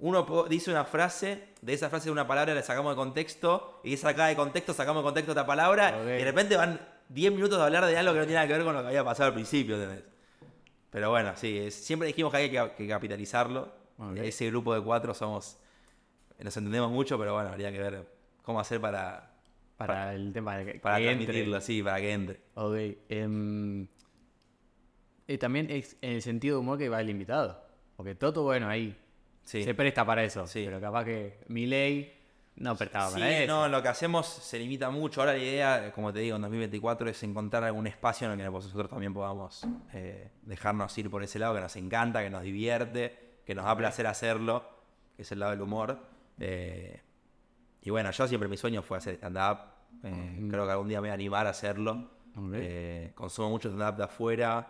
uno dice una frase, de esa frase de una palabra la sacamos de contexto, y esa sacada de contexto sacamos de contexto otra palabra, y de repente van 10 minutos de hablar de algo que no tiene nada que ver con lo que había pasado al principio, ¿entendés? Pero bueno, sí, es- siempre dijimos que hay que, que capitalizarlo. Ok. Ese grupo de cuatro somos. Nos entendemos mucho, pero bueno, habría que ver cómo hacer para, Para el tema de que, para que entre. transmitirlo, sí, para que entre. Ok. em, eh, también es en el sentido de humor que va el invitado. Porque Toto, bueno, ahí Sí. se presta para eso. Sí. Pero capaz que Miley no prestaba Sí, para eso. no, lo que hacemos se limita mucho. Ahora la idea, como te digo, en 2024 es encontrar algún espacio en el que nosotros también podamos eh, dejarnos ir por ese lado, que nos encanta, que nos divierte, que nos da placer hacerlo, que es el lado del humor. Eh, y bueno, yo siempre mi sueño fue hacer stand-up. Eh, Creo que algún día me voy a animar a hacerlo. Consumo mucho stand-up de afuera.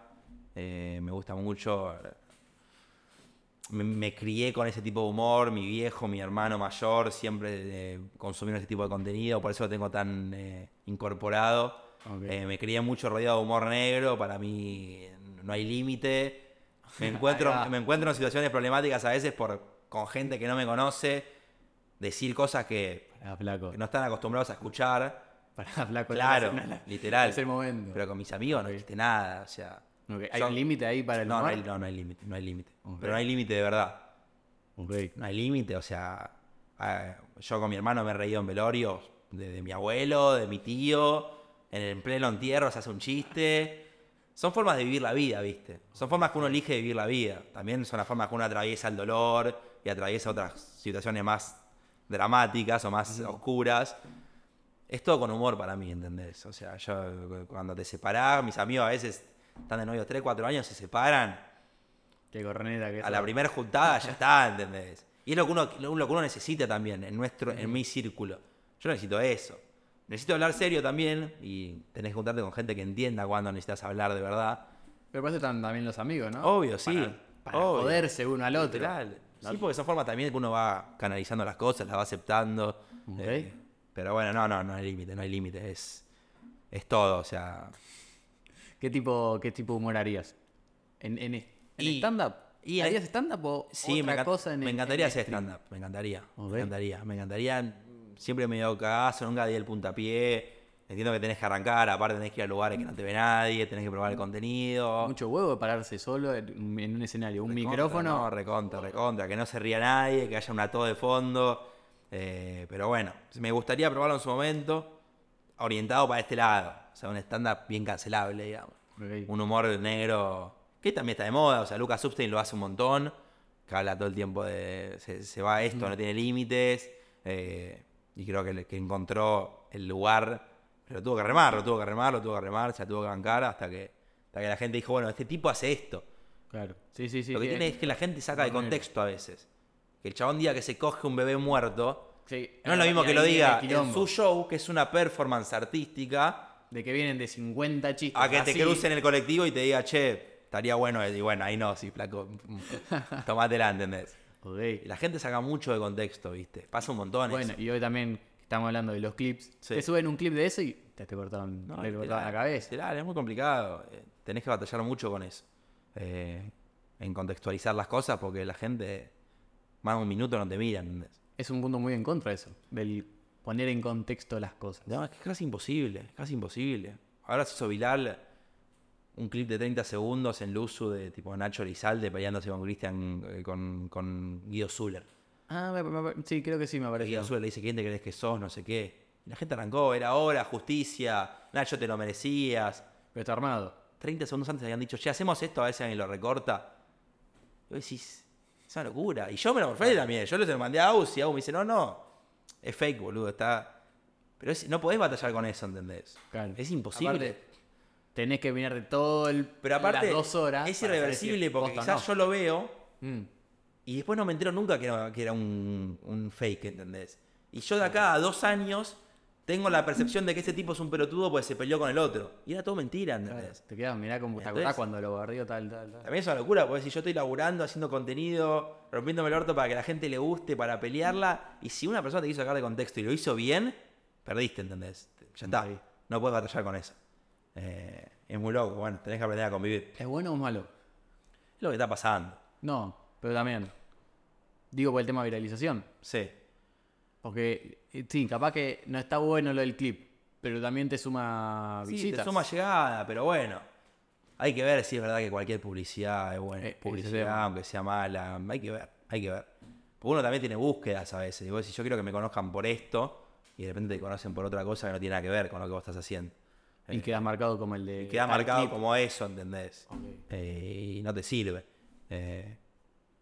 me gusta mucho. Me, me crié con ese tipo de humor. Mi viejo, mi hermano mayor siempre eh, consumieron ese tipo de contenido. Por eso lo tengo tan eh, incorporado. Eh, me crié mucho rodeado de humor negro. Para mí no hay límite. Me encuentro, me encuentro en situaciones problemáticas a veces por, con gente que no me conoce. Decir cosas que, no están acostumbrados a escuchar. Para flaco. Claro, no es la- literal. Es el momento. Pero con mis amigos no existe nada. O sea, ¿Hay un límite ahí para el no, no humor? hay, no, no hay límite, no hay límite. Pero no hay límite de verdad. No hay límite, o sea, yo con mi hermano me he reído en velorios de, de mi abuelo, de mi tío, en el pleno entierro se hace un chiste. Son formas de vivir la vida, ¿viste? Son formas que uno elige vivir la vida. También son las formas que uno atraviesa el dolor y atraviesa otras situaciones más dramáticas o más oscuras. Es todo con humor para mí, ¿entendés? O sea, yo cuando te separás, mis amigos a veces están de novios 3, 4 años, se separan Qué corneta que a la primera juntada ya está, ¿entendés? Y es lo que uno, lo, que uno necesita también en nuestro, en mi círculo. Yo necesito eso. Necesito hablar serio también y tenés que juntarte con gente que entienda cuando necesitas hablar de verdad. Pero por eso están también los amigos, ¿no? Obvio, sí. Para, para obvio. joderse uno al otro. Literal. Sí, porque son formas también que uno va canalizando las cosas, las va aceptando. Ok. Eh, pero bueno, no, no, no hay límite, no hay límite. Es, es todo, o sea. ¿Qué tipo, qué tipo de humor harías? ¿En, en, en stand-up? y- ¿Harías stand-up o Sí, otra me, cosa en me encantaría en hacer stand-up, me encantaría. Me encantaría, me encantaría. Siempre me dio cagazo, nunca di el puntapié. Entiendo que tenés que arrancar, aparte tenés que ir a lugares que no te ve nadie, tenés que probar el contenido. Mucho huevo de pararse solo en, en un escenario. Un Recontra, micrófono. No, recontra, recontra. Que no se ría nadie, que haya una todo de fondo. Eh, pero bueno, me gustaría probarlo en su momento, orientado para este lado. O sea, un stand-up bien cancelable, digamos. Un humor negro que también está de moda. O sea, Lucas Substein lo hace un montón. que habla todo el tiempo de se, se va esto, no tiene límites. eh, y creo que, encontró el lugar, pero lo tuvo que remar, lo tuvo que remar, lo tuvo que remar, se la tuvo que bancar hasta que, hasta que la gente dijo, bueno, este tipo hace esto. Claro. Sí, sí, sí. lo que tiene es que la gente saca de contexto a veces. Que el chabón diga que se coge un bebé muerto, sí, no es lo mismo que lo diga en su show, que es una performance artística, De que vienen de 50 chistes. a que te así. cruce en el colectivo y te diga, che, estaría bueno. Y bueno, ahí no, sí, flaco. Tomátela, ¿entendés? Ok. Y la gente saca mucho de contexto, ¿viste? Pasa un montón Bueno, eso. y hoy también estamos hablando de los clips. Sí. Te suben un clip de eso y te, te cortaron, No, te literal, cortaron la cabeza. literal, es muy complicado. Eh, tenés que batallar mucho con eso. Eh, en contextualizar las cosas porque la gente más de un minuto no te mira, ¿entendés? Es un punto muy en contra de eso, del poner en contexto las cosas. No, es que es casi imposible, es casi imposible. Ahora se hizo viral un clip de 30 segundos en Luzu de tipo Nacho Lizalde peleándose con Cristian, eh, con, con Guido Zuller. Ah, me- me- sí, creo que sí me Guido pareció. Zuller le dice, ¿quién te crees que sos? No sé qué. Y la gente arrancó, era hora, justicia, Nacho te lo merecías. Pero está armado. 30 segundos antes habían dicho, che, hacemos esto, a veces alguien lo recorta. Y vos decís, es una locura. Y yo me lo morfé también. Yo le mandé a Aus y Aus me dice, no, no, es fake, boludo, está... Pero es- no podés batallar con eso, ¿entendés? Claro. Es imposible. Aparte, tenés que venir de todo el. Pero aparte, las dos horas. es irreversible porque quizás yo lo veo. Mm. y después no me entero nunca que era, que era un, un fake, ¿entendés? Y yo de acá a dos años tengo la percepción de que ese tipo es un pelotudo porque se peleó con el otro. Y era todo mentira, Claro, ¿entendés? te quedas, mirá Entonces- acordás cuando lo barrió tal, tal, tal. También es una locura, porque si yo estoy laburando, haciendo contenido, rompiéndome el orto para que la gente le guste, para pelearla, y si una persona te quiso sacar de contexto y lo hizo bien, perdiste, ¿entendés? Ya está. Sí. No puedes batallar con eso. Eh, es muy loco, bueno, tenés que aprender a convivir. ¿Es bueno o malo? Es lo que está pasando. No, pero también. Digo por el tema de viralización. Sí. Porque, eh, sí, capaz que no está bueno lo del clip, pero también te suma Sí, visitas. te suma llegada, pero bueno. Hay que ver si es verdad que cualquier publicidad es buena. Eh, ese publicidad, aunque sea mala. Hay que ver, hay que ver. Porque uno también tiene búsquedas a veces. Y vos decís, yo quiero que me conozcan por esto, y de repente te conocen por otra cosa que no tiene nada que ver con lo que vos estás haciendo. Y quedas marcado como el de. Y queda tal marcado clip. como eso, ¿entendés? Eh, y no te sirve. Eh,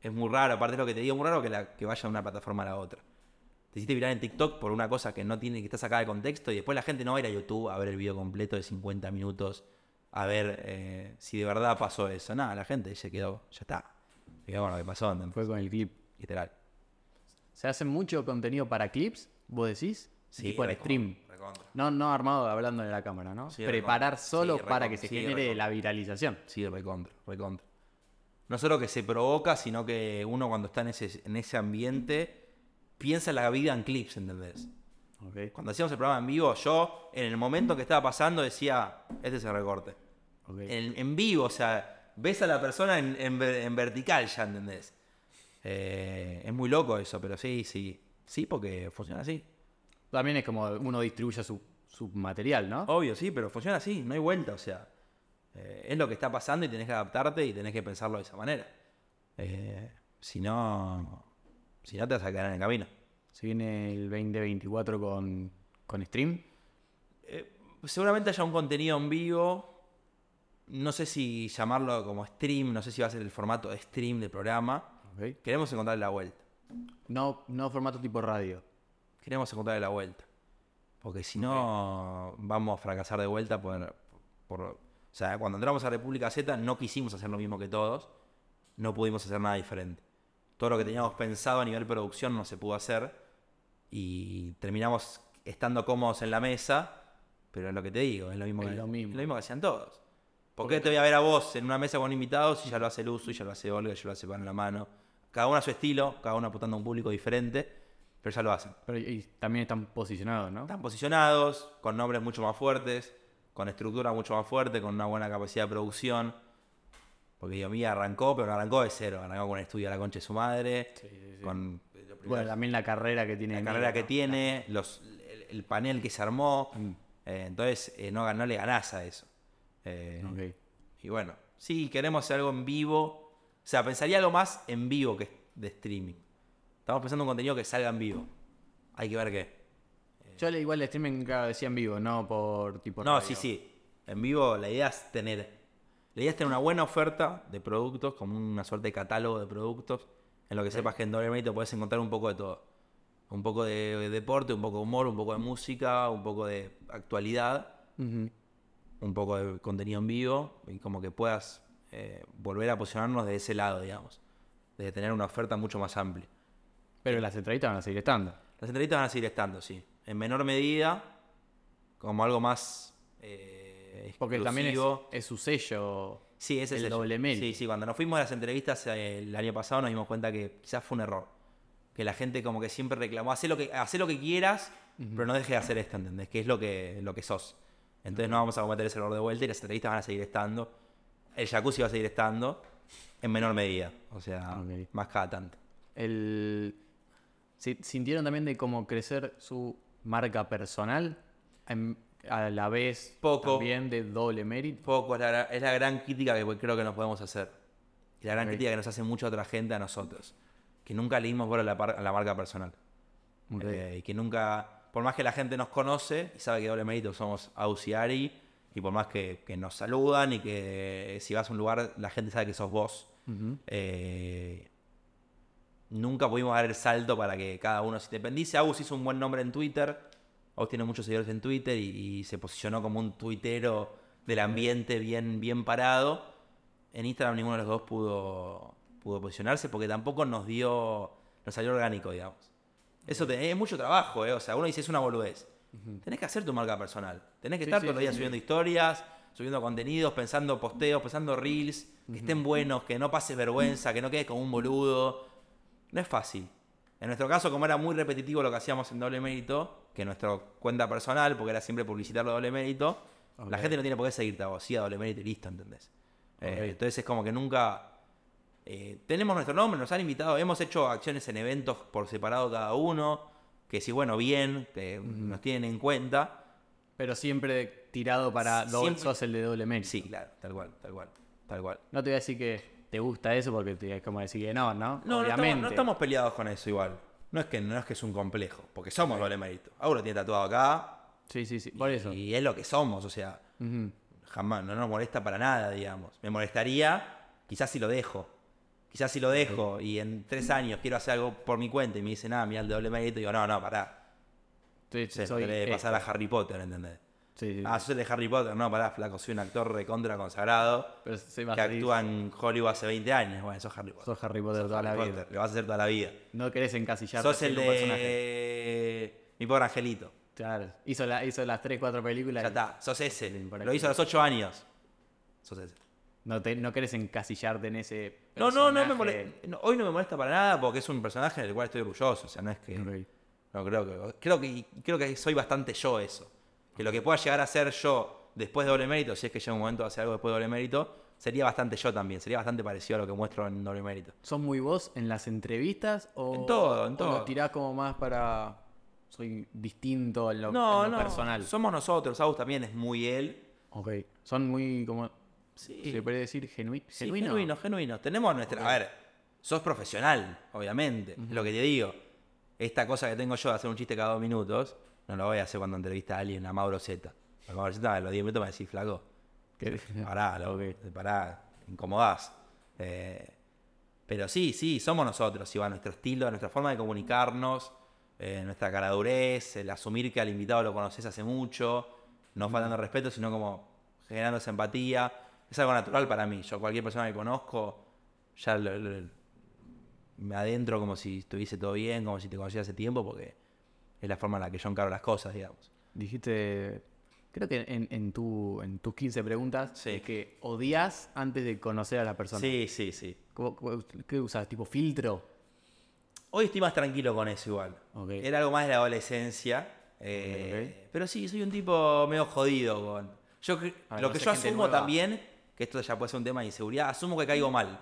es muy raro, aparte es lo que te digo, muy raro que, la, que vaya de una plataforma a la otra. Te hiciste viral en TikTok por una cosa que no tiene, que está sacada de contexto y después la gente no va a ir a YouTube a ver el video completo de 50 minutos a ver eh, si de verdad pasó eso. Nada, la gente se quedó, ya está. Se quedó con lo que pasó, ¿entendés? Fue con el clip. Literal. ¿Se hace mucho contenido para clips? ¿Vos decís? en recontra, stream. recontra. No, no armado hablando de la cámara, ¿no? Sí, Preparar solo Sí, para que se Sí, genere recontra. la viralización. Sí, recontra, recontra. No solo que se provoca, sino que uno cuando está en ese, en ese ambiente piensa la vida en clips, ¿entendés? Cuando hacíamos el programa en vivo, yo en el momento que estaba pasando decía, este es el recorte. En, en vivo, o sea, ves a la persona en, en ver- en vertical ya, ¿entendés? Eh, es muy loco eso, pero sí, sí. Sí, porque funciona así. También es como uno distribuye su, su material, ¿no? Obvio, sí, pero funciona así, no hay vuelta, o sea. eh, es lo que está pasando y tenés que adaptarte y tenés que pensarlo de esa manera. Eh, si no, si no te vas a quedar en el camino. Se viene el 2024 con, con stream. Eh, seguramente haya un contenido en vivo. No sé si llamarlo como stream, no sé si va a ser el formato de stream del programa. Queremos encontrarle la vuelta. No, no formato tipo radio. Queremos encontrarle la vuelta. Porque si no, vamos a fracasar de vuelta por, por- O sea, cuando entramos a República Z no quisimos hacer lo mismo que todos. No pudimos hacer nada diferente. Todo lo que teníamos pensado a nivel producción no se pudo hacer. Y terminamos estando cómodos en la mesa. Pero es lo que te digo, es lo mismo, Es que, lo mismo. es lo mismo que hacían todos. ¿Por qué te voy a ver a vos en una mesa con invitados si ya lo hace Luzu, ya lo hace Olga, ya lo hace Pan en la mano? Cada uno a su estilo, cada uno apuntando a un público diferente, pero ya lo hacen. Pero y también están posicionados, ¿no? Están posicionados, con nombres mucho más fuertes, con estructura mucho más fuerte, con una buena capacidad de producción. Porque digo, mía arrancó, pero no arrancó de cero. Arrancó con un estudio a la concha de su madre, Sí, sí, sí. con Bueno, también la carrera que tiene. la carrera que ¿no? tiene, los, el, el panel que se armó. Mm, Eh, entonces, eh, no, no le ganás a eso. Eh, ok. Y bueno, sí, queremos hacer algo en vivo. O sea, pensaría algo más en vivo que de streaming. Estamos pensando en un contenido que salga en vivo. Hay que ver qué. Yo le- igual el streaming claro, decía en vivo, no por tipo. No, radio. sí, sí. En vivo la idea es tener. La idea es tener una buena oferta de productos, como una suerte de catálogo de productos, En lo que sepas que en doble mérito puedes encontrar un poco de todo. Un poco de, de deporte, un poco de humor, un poco de música, un poco de actualidad, un poco de contenido en vivo y como que puedas eh, volver a posicionarnos de ese lado, digamos. De tener una oferta mucho más amplia. Pero las entrevistas van a seguir estando. Las entrevistas van a seguir estando, sí. En menor medida, como algo más eh, Porque también es, exclusivo. es su sello. Sí, ese es el doble mérito. Sí, sí, cuando nos fuimos a las entrevistas eh, el año pasado nos dimos cuenta que quizás fue un error. Que la gente como que siempre reclamó, haz lo que, hacé lo que quieras, pero no dejes de hacer esto, ¿entendés? Que es lo que, lo que sos. Entonces no vamos a cometer ese error de vuelta y las entrevistas van a seguir estando. El jacuzzi va a seguir estando en menor medida. O sea, más cada tanto. El... si- ¿Sintieron también de cómo crecer su marca personal? En- a la vez Poco. también de doble mérito. Poco, es la, es la gran crítica que creo que nos podemos hacer. Y la gran crítica que nos hace mucha otra gente a nosotros. Que nunca le dimos bola a la, par- a la marca personal. Eh, y que nunca, por más que la gente nos conoce y sabe que doble mérito somos Ausiari, y por más que, que nos saludan y que si vas a un lugar la gente sabe que sos vos, eh, nunca pudimos dar el salto para que cada uno se independice. Agus hizo un buen nombre en Twitter, tiene muchos seguidores en Twitter y, y se posicionó como un tuitero del ambiente bien, bien parado. En Instagram ninguno de los dos pudo, pudo posicionarse porque tampoco nos dio, nos salió orgánico, digamos. Eso te- es mucho trabajo, ¿eh? O sea, uno dice es una boludez. Tenés que hacer tu marca personal. Tenés que Sí, estar sí, todos los días sí. subiendo historias, subiendo contenidos, pensando posteos, pensando reels, que estén buenos, que no pases vergüenza, que no quedes como un boludo. No es fácil. En nuestro caso, como era muy repetitivo lo que hacíamos en doble mérito, que nuestra cuenta personal, porque era siempre publicitarlo doble mérito, la Ok. gente no tiene por qué seguirte a vos, sí a doble mérito y listo, ¿entendés? Eh, Ok. entonces es como que nunca... eh, tenemos nuestro nombre, nos han invitado, hemos hecho acciones en eventos por separado cada uno, que sí, bueno, bien, que nos tienen en cuenta. Pero siempre tirado para doble, sos el de doble mérito. Sí, claro, tal cual, tal cual, tal cual. No te voy a decir que te gusta eso porque te, es como decir que no, ¿no? No, no Obviamente. estamos, no estamos peleados con eso igual. No es que no es que es un complejo, porque somos doble mérito. Ahora lo tiene tatuado acá Sí, sí, sí. Por eso. y es lo que somos, o sea, jamás, no nos molesta para nada, digamos. Me molestaría, quizás si lo dejo. Quizás si lo dejo y en tres años quiero hacer algo por mi cuenta y me dicen, ah, mira el doble mérito, y digo, no, no, pará. Sí, Se soy querés pasar a. Harry Potter, ¿entendés? Sí, sí, Ah, sos el de Harry Potter, no, pará, flaco, soy un actor recontra consagrado Pero que actúa en Hollywood hace 20 años. Bueno, sos Harry Potter. Sos Harry Potter toda la vida. Lo vas a hacer toda la vida. No querés encasillarte Sos el personaje. mi pobre angelito. Claro. Hizo, la, hizo las 3, 4 películas. Ya y está, sos ese. Lo hizo a los 8 años. Sos ese. No, te, no querés encasillarte en ese. No, no, no me personaje. molesta. no, hoy no me molesta para nada porque es un personaje del cual estoy orgulloso. O sea, no es que. No, creo que. Creo que, creo que soy bastante yo eso. Que lo que pueda llegar a ser yo después de doble mérito, si es que llega un momento de hacer algo después de doble mérito, sería bastante yo también. Sería bastante parecido a lo que muestro en doble mérito. ¿Sos muy vos en las entrevistas o, En todo, en todo. lo tirás como más para. Soy distinto en lo, No, en lo no. personal? Somos nosotros. Agus también es muy él. Ok. Son muy como. Sí. ¿Se puede decir genui- Sí, genuino? genuino, genuino. Tenemos nuestra. A ver, sos profesional, obviamente. Es lo que te digo. Esta cosa que tengo yo de hacer un chiste cada dos minutos, no lo voy a hacer cuando entrevista a alguien, a Mauro Z. A Mauro Z a los 10 minutos me decís, flaco. Que- Pará, loco, Ok. pará, incomodás. Eh, pero sí, sí, somos nosotros, Iván, nuestro estilo, nuestra forma de comunicarnos, eh, nuestra caradurez, el asumir que al invitado lo conoces hace mucho, no faltando al respeto, sino como generando esa empatía. Es algo natural para mí. Yo, cualquier persona que conozco, ya lo- lo- me adentro como si estuviese todo bien, como si te conocía hace tiempo, porque es la forma en la que yo encaro las cosas, digamos. Dijiste. Creo que en, en, tu, en tus 15 preguntas Sí. es que odias antes de conocer a la persona. Sí, sí, sí. ¿Cómo- cómo- ¿Qué usas? ¿Tipo filtro? Hoy estoy más tranquilo con eso igual. Ok. Era algo más de la adolescencia. eh, Pero sí, soy un tipo medio jodido con. Yo, ver, lo no que yo asumo nueva. también, que esto ya puede ser un tema de inseguridad, asumo que caigo mal.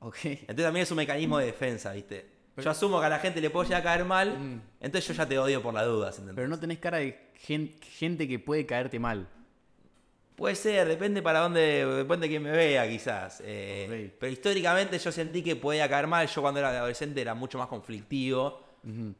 Ok. Entonces también es un mecanismo de defensa, ¿viste? Pero- yo asumo que a la gente le puede llegar a caer mal, Mm. entonces yo ya te odio por las dudas, ¿entendés? Pero no tenés cara de gen- gente que puede caerte mal. Puede ser, depende para dónde, depende de quién me vea, quizás. eh. Pero históricamente yo sentí que podía caer mal. Yo cuando era adolescente era mucho más conflictivo.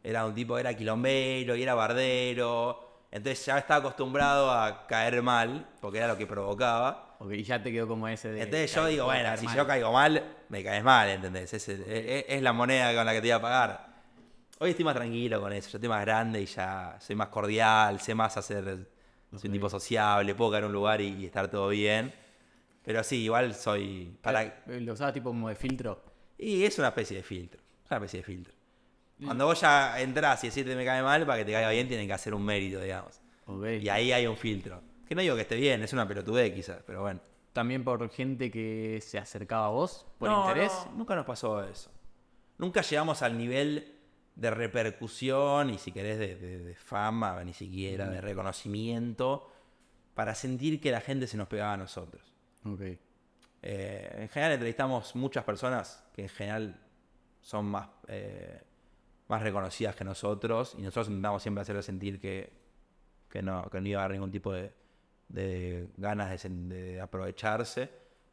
Era un tipo, era quilombero y era bardero. Entonces ya estaba acostumbrado a caer mal, porque era lo que provocaba. Ok, y ya te quedó como ese de. Entonces yo "Ay, digo, bueno, si mal". yo caigo mal, me caes mal, ¿entendés? Es, el- es- es la moneda con la que te voy a pagar. Hoy estoy más tranquilo con eso, yo estoy más grande y ya soy más cordial, sé más hacer, soy un tipo sociable, puedo caer en un lugar y, y estar todo bien. Pero sí, igual soy... Para, Eh, Lo usaba tipo como de filtro. y es una especie de filtro, es una especie de filtro. Cuando vos ya entrás y decís te me cae mal, para que te caiga bien tienen que hacer un mérito, digamos. Ok. Y ahí hay un filtro. Que no digo que esté bien, es una pelotudez quizás, pero bueno. También por gente que se acercaba a vos, por No, interés. no, nunca nos pasó eso. Nunca llegamos al nivel de repercusión y si querés de, de- de fama, ni siquiera de reconocimiento, para sentir que la gente se nos pegaba a nosotros. Ok. Eh, en general entrevistamos muchas personas que en general son más, eh, más reconocidas que nosotros y nosotros intentamos siempre hacerles sentir que, que, no, que no iba a haber ningún tipo de, de ganas de, aprovecharse.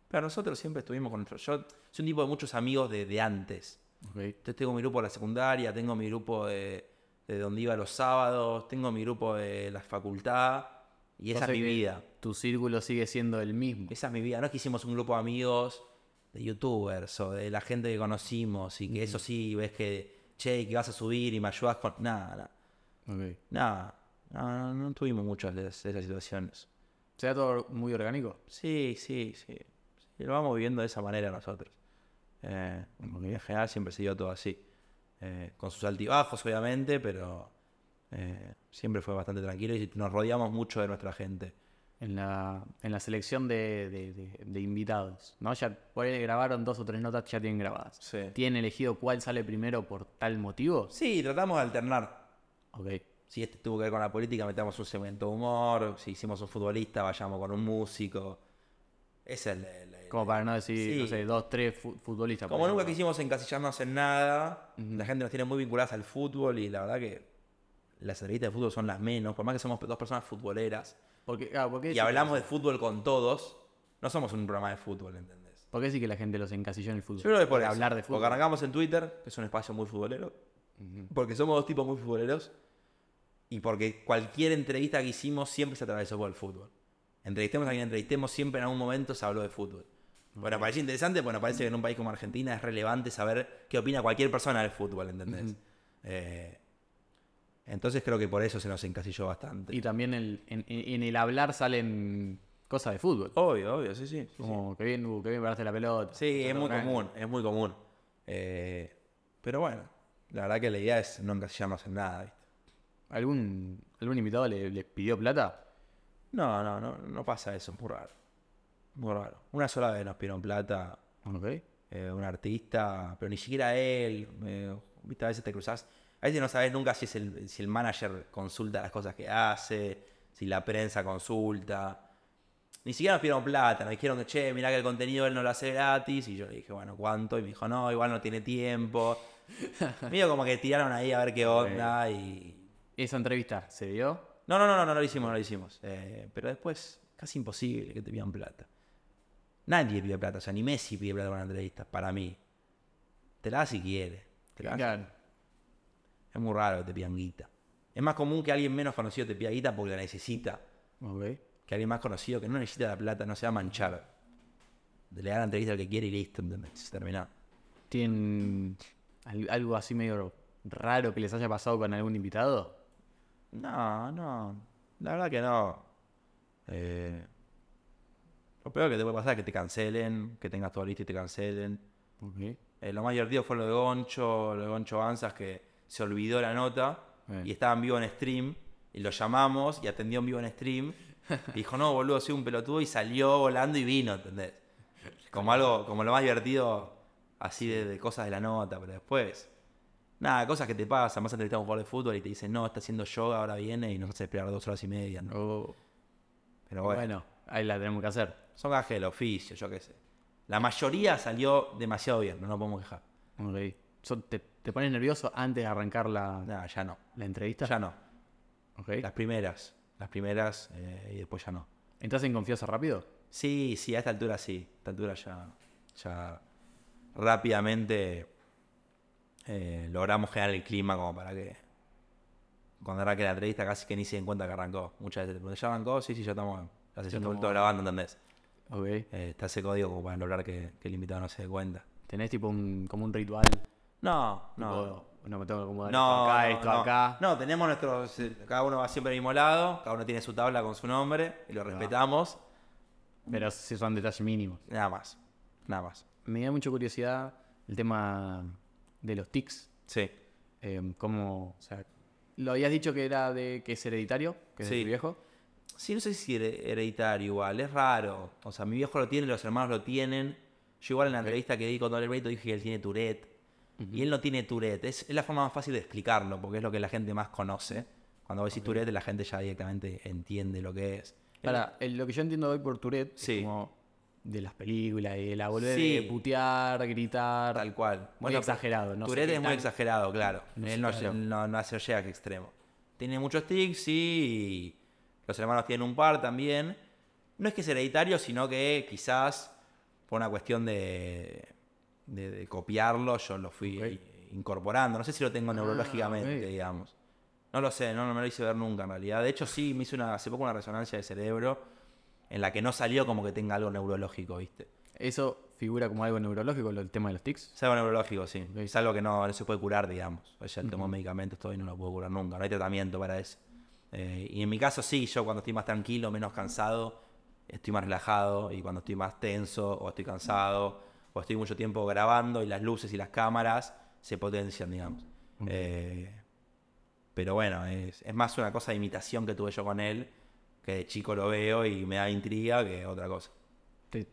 Pero nosotros siempre estuvimos con nuestros... Yo soy un tipo de muchos amigos de, de antes. Entonces tengo mi grupo de la secundaria, tengo mi grupo de, de donde iba los sábados, tengo mi grupo de la facultad y esa es mi vida. Tu círculo sigue siendo el mismo. Esa es mi vida. No es que hicimos un grupo de amigos de youtubers o de la gente que conocimos y que eso sí, ves que, che, que vas a subir y me ayudas con... Nada, nada. Nada. No, no, no tuvimos muchas de esas situaciones. ¿Se da todo muy orgánico? Sí, sí, sí. Sí, Lo vamos viviendo de esa manera nosotros. Eh. En general siempre se dio todo así. Eh, con sus altibajos, obviamente, pero eh, siempre fue bastante tranquilo y nos rodeamos mucho de nuestra gente. En la, en la selección de, de- de- de invitados, ¿no? Ya por ahí grabaron dos o tres notas, ya tienen grabadas. Sí. ¿Tienen elegido cuál sale primero por tal motivo? Sí, tratamos de alternar. Ok. Si este tuvo que ver con la política, metamos un segmento de humor. Si hicimos un futbolista, vayamos con un músico. Ese es el, el- el- Como para no decir, Sí. no sé, dos, tres fu- futbolistas. Como nunca quisimos encasillarnos en nada, la gente nos tiene muy vinculadas al fútbol y la verdad que las entrevistas de fútbol son las menos, por más que somos dos personas futboleras Porque, ah, ¿por qué y hablamos de fútbol con todos, no somos un programa de fútbol, ¿entendés? ¿Por qué sí que la gente los encasilló en el fútbol? Yo creo que por eso, hablar de fútbol. Porque arrancamos en Twitter, que es un espacio muy futbolero, porque somos dos tipos muy futboleros y porque cualquier entrevista que hicimos siempre se atravesó por el fútbol. Entrevistemos a quien entrevistemos, siempre en algún momento se habló de fútbol. Bueno, parece interesante, bueno, parece que en un país como Argentina es relevante saber qué opina cualquier persona del fútbol, ¿entendés? Eh, entonces creo que por eso se nos encasilló bastante. Y también el- en, el hablar salen cosas de fútbol. Obvio, obvio, sí, sí. sí, sí. Como que bien, uh, que bien paraste la pelota. Sí, es muy común, es muy común. Eh, pero bueno, la verdad que la idea es no encasillarnos en nada, ¿viste? ¿Algún, ¿Algún invitado le, le pidió plata? No, no, no, no pasa eso, es muy raro. Muy raro. Una sola vez nos pidieron plata eh, un artista, pero ni siquiera él. eh, Viste, a veces te cruzás. A veces no sabes nunca si, es el, si el manager consulta las cosas que hace, si la prensa consulta. Ni siquiera nos pidieron plata, nos dijeron que, che, mirá que el contenido él no lo hace gratis. Y yo le dije, bueno, ¿cuánto? Y me dijo, no, igual no tiene tiempo. Medio como que tiraron ahí a ver qué onda y... ¿Esa entrevista se dio? No, no, no, no, no lo hicimos, no lo hicimos. Eh, pero después, casi imposible que te pidan plata. Nadie pide plata, o sea, ni Messi pide plata para una entrevista, para mí. Te la da si quiere. Te la Claro. Es muy raro que te pidan guita. Es más común que alguien menos conocido te pida guita porque la necesita. Ok. Que alguien más conocido que no necesita la plata no se va a manchar. Le da la entrevista al que quiere y listo. Se termina. ¿Tienen al- algo así medio raro que les haya pasado con algún invitado? No, no. La verdad que no. Eh, lo peor que te puede pasar es que te cancelen, que tengas todo listo y te cancelen. Ok. Eh, lo más divertido fue lo de Goncho, lo de Goncho Banzas, que se olvidó la nota Eh. y estaba en vivo en stream. Y lo llamamos y atendió en vivo en stream. Y dijo, no, boludo, soy un pelotudo. Y salió volando y vino, ¿entendés? Como algo, como lo más divertido, así de, de cosas de la nota. Pero después, nada, cosas que te pasan. Vas a entrevistar a un jugador de fútbol y te dicen, no, está haciendo yoga, ahora viene y nos hace esperar dos horas y media. ¿no? Oh, Pero bueno. bueno, ahí la tenemos que hacer. son gajes del oficio, yo qué sé. La mayoría salió demasiado bien, no nos podemos quejar. Ok. So, ¿Te, te pones nervioso antes de arrancar la, Nada, ya no. la entrevista? Ya no. Ok. Las primeras. Las primeras eh, y después ya no. ¿Entras en confianza rápido? Sí, sí, a esta altura sí. A esta altura ya, ya rápidamente eh, logramos generar el clima como para que cuando arranque la entrevista casi que ni se den cuenta que arrancó. Muchas veces te preguntan, ¿ya arrancó? Sí, sí, ya estamos la sesión de vuelto grabando, ¿entendés? Ok. Eh, está ese código como para lograr que, que el invitado no se dé cuenta. ¿Tenés tipo un, como un ritual? No, no. Tipo, no me tengo que acomodar No, acá, esto no. acá. No, tenemos nuestros. eh, Cada uno va siempre al mismo lado, cada uno tiene su tabla con su nombre y lo respetamos. Pero sí son detalles mínimos. Nada más. Nada más. Me da mucha curiosidad el tema de los tics. Sí. Eh, ¿Cómo, o sea, lo habías dicho que era de que es hereditario, que es de Sí. tu viejo? Sí, no sé si here- hereditario igual, es raro. O sea, mi viejo lo tiene, los hermanos lo tienen. Yo igual en la entrevista que di con Don Alberto dije que él tiene Tourette. Y él no tiene Tourette. Es, es la forma más fácil de explicarlo, porque es lo que la gente más conoce. Cuando vos decís Tourette, la gente ya directamente entiende lo que es. Para, el- lo que yo entiendo hoy por Tourette Sí. es como de las películas y de la volver Sí. de putear, gritar. Tal cual. Muy exagerado, no Tourette es muy exagerado, claro. No él no, no, no hace llega a que extremo. Tiene muchos tics, sí. y los hermanos tienen un par también. No es que es hereditario, sino que quizás por una cuestión de, de, de copiarlo, yo lo fui incorporando. No sé si lo tengo neurológicamente, ok. digamos. No lo sé, no, no me lo hice ver nunca en realidad. De hecho, sí, me hice una, hace poco una resonancia de cerebro en la que no salió como que tenga algo neurológico, ¿viste? Eso figura como algo neurológico, el tema de los tics. Es algo neurológico, sí. Es algo que no, no se puede curar, digamos. Ella tomó medicamentos todo y no lo puedo curar nunca. No hay tratamiento para eso. Eh, y en mi caso, sí, yo cuando estoy más tranquilo, menos cansado, estoy más relajado. Y cuando estoy más tenso, o estoy cansado, o estoy mucho tiempo grabando y las luces y las cámaras se potencian, digamos. Eh, pero bueno, es, es más una cosa de imitación que tuve yo con él, que de chico lo veo y me da intriga que otra cosa. ¿Te,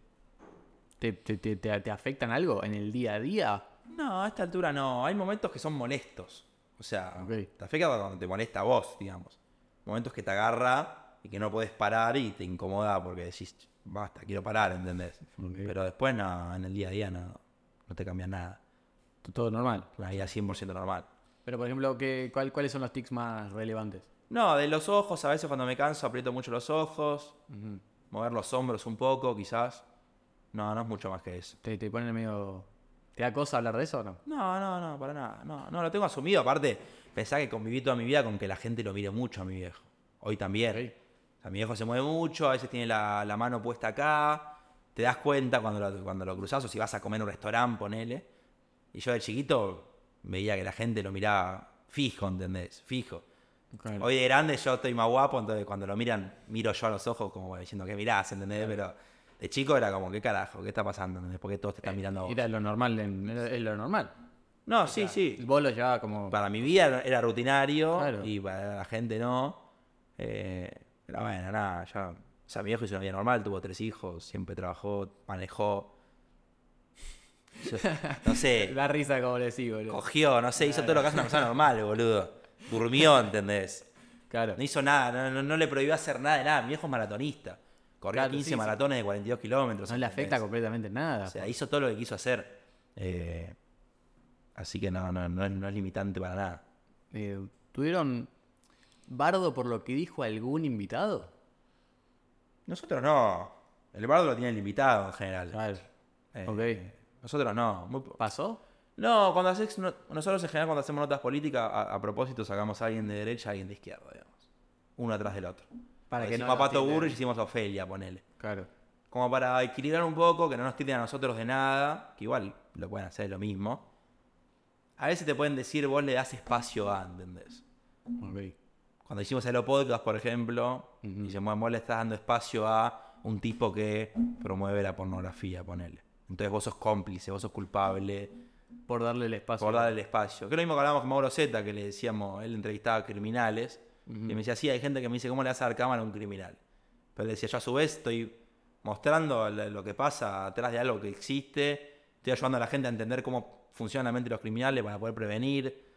te, te, te- te- afectan algo en el día a día? No, a esta altura no. Hay momentos que son molestos. O sea, te afecta cuando te molesta a vos, digamos. Momentos que te agarra y que no puedes parar y te incomoda porque decís, basta, quiero parar, ¿entendés? Pero después no, en el día a día no, no te cambia nada. Todo normal. Una vida 100% normal. Pero, por ejemplo, ¿qué, cuál- ¿cuáles son los tics más relevantes? No, de los ojos, a veces cuando me canso aprieto mucho los ojos, Ujú. mover los hombros un poco, quizás. No, no es mucho más que eso. ¿Te, te ponen medio... ¿Te da cosa hablar de eso o no? No, no, no, para nada. No, no, lo tengo asumido. Aparte, pensá que conviví toda mi vida con que la gente lo mire mucho a mi viejo. Hoy también. O sea, mi viejo se mueve mucho, a veces tiene la, la mano puesta acá. Te das cuenta cuando lo, cuando lo cruzás o si vas a comer en un restaurante, ponele. Y yo de chiquito veía que la gente lo miraba fijo, ¿entendés? Fijo. Claro. Hoy de grande yo estoy más guapo, entonces cuando lo miran, miro yo a los ojos como diciendo que mirás, ¿entendés? Pero de chico era como, ¿qué carajo? ¿Qué está pasando? ¿entendés? Porque todos te están mirando a vos. Era lo normal, en- era, es lo normal. No, sí, sí. Vos lo llevabas como... Para mi vida era rutinario Claro. y para la gente no. Eh, pero bueno, nada, ya. O sea, mi viejo hizo una vida normal, tuvo tres hijos, siempre trabajó, manejó. Yo- no sé, Da risa como le decís, boludo. cogió, no sé, hizo todo lo que hace una persona normal, boludo. Durmió, ¿entendés? Claro. No hizo nada, no, le prohibió hacer nada de nada. Mi viejo es maratonista. Corrió Claro, 15 sí, sí. maratones de 42 kilómetros. No le afecta completamente nada. O sea, hizo todo lo que quiso hacer. Eh, así que no, no, no es- no es limitante para nada. Eh, ¿Tuvieron bardo por lo que dijo algún invitado? Nosotros no. El bardo lo tiene el invitado en general. Claro. Eh, ok. Nosotros no. Muy ¿Pasó? No, cuando haces, no- nosotros en general cuando hacemos notas políticas, a, a propósito sacamos a alguien de derecha y a alguien de izquierda, digamos. Uno atrás del otro. Para que hicimos no a Pato tilden. Burrich hicimos a Ofelia, ponele. Claro. Como para equilibrar un poco, que no nos tiren a nosotros de nada, que igual lo pueden hacer lo mismo. A veces te pueden decir, vos le das espacio a, ¿entendés? Ok. Cuando hicimos el podcast, por ejemplo, y se mueve, vos le estás dando espacio a un tipo que promueve la pornografía, ponele. Entonces vos sos cómplice, vos sos culpable, Por darle el espacio. por darle el espacio. Que es lo mismo que hablábamos con Mauro Zeta, que le decíamos, él entrevistaba a criminales, y me decía, sí, hay gente que me dice, ¿cómo le vas a dar cámara a un criminal? Pero le decía, yo a su vez estoy mostrando lo que pasa atrás de algo que existe, estoy ayudando a la gente a entender cómo funciona la mente de los criminales para poder prevenir.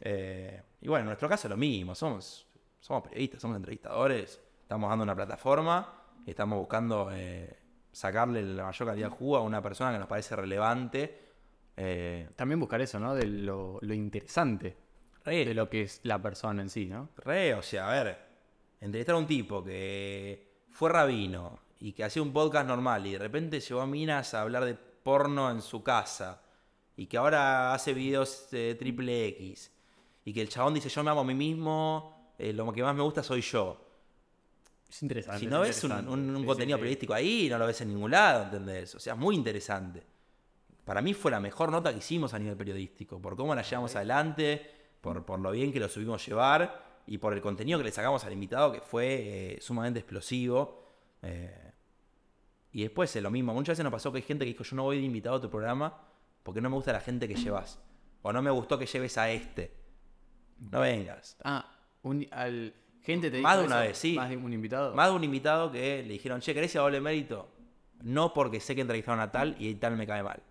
Eh, y bueno, en nuestro caso es lo mismo, somos, somos periodistas, somos entrevistadores, estamos dando una plataforma y estamos buscando eh, sacarle la mayor cantidad de jugo a una persona que nos parece relevante. Eh, También buscar eso, ¿no? De lo, lo interesante re- de lo que es la persona en sí, ¿no? Re, o sea, a ver, entrevistar a un tipo que fue rabino y que hacía un podcast normal y de repente llevó a minas a hablar de porno en su casa y que ahora hace videos de triple X y que el chabón dice yo me amo a mí mismo, eh, lo que más me gusta soy yo. Es interesante. Si no ves un, un- un Sí, sí, contenido sí. periodístico ahí, no lo ves en ningún lado, ¿entendés? O sea, es muy interesante. Para mí fue la mejor nota que hicimos a nivel periodístico, por cómo la llevamos adelante, por, por lo bien que lo subimos llevar y por el contenido que le sacamos al invitado, que fue eh, sumamente explosivo. Eh, y después es lo mismo. Muchas veces nos pasó que hay gente que dijo, yo no voy de invitado a tu programa porque no me gusta la gente que llevas. O no me gustó que lleves a este. No vengas. Ah, un, al, gente te Más de una eso? vez, sí. Más de un invitado. Más de un invitado que le dijeron, che, ¿querés ir a doble mérito? No porque sé que entrevistaron a tal y tal me cae mal.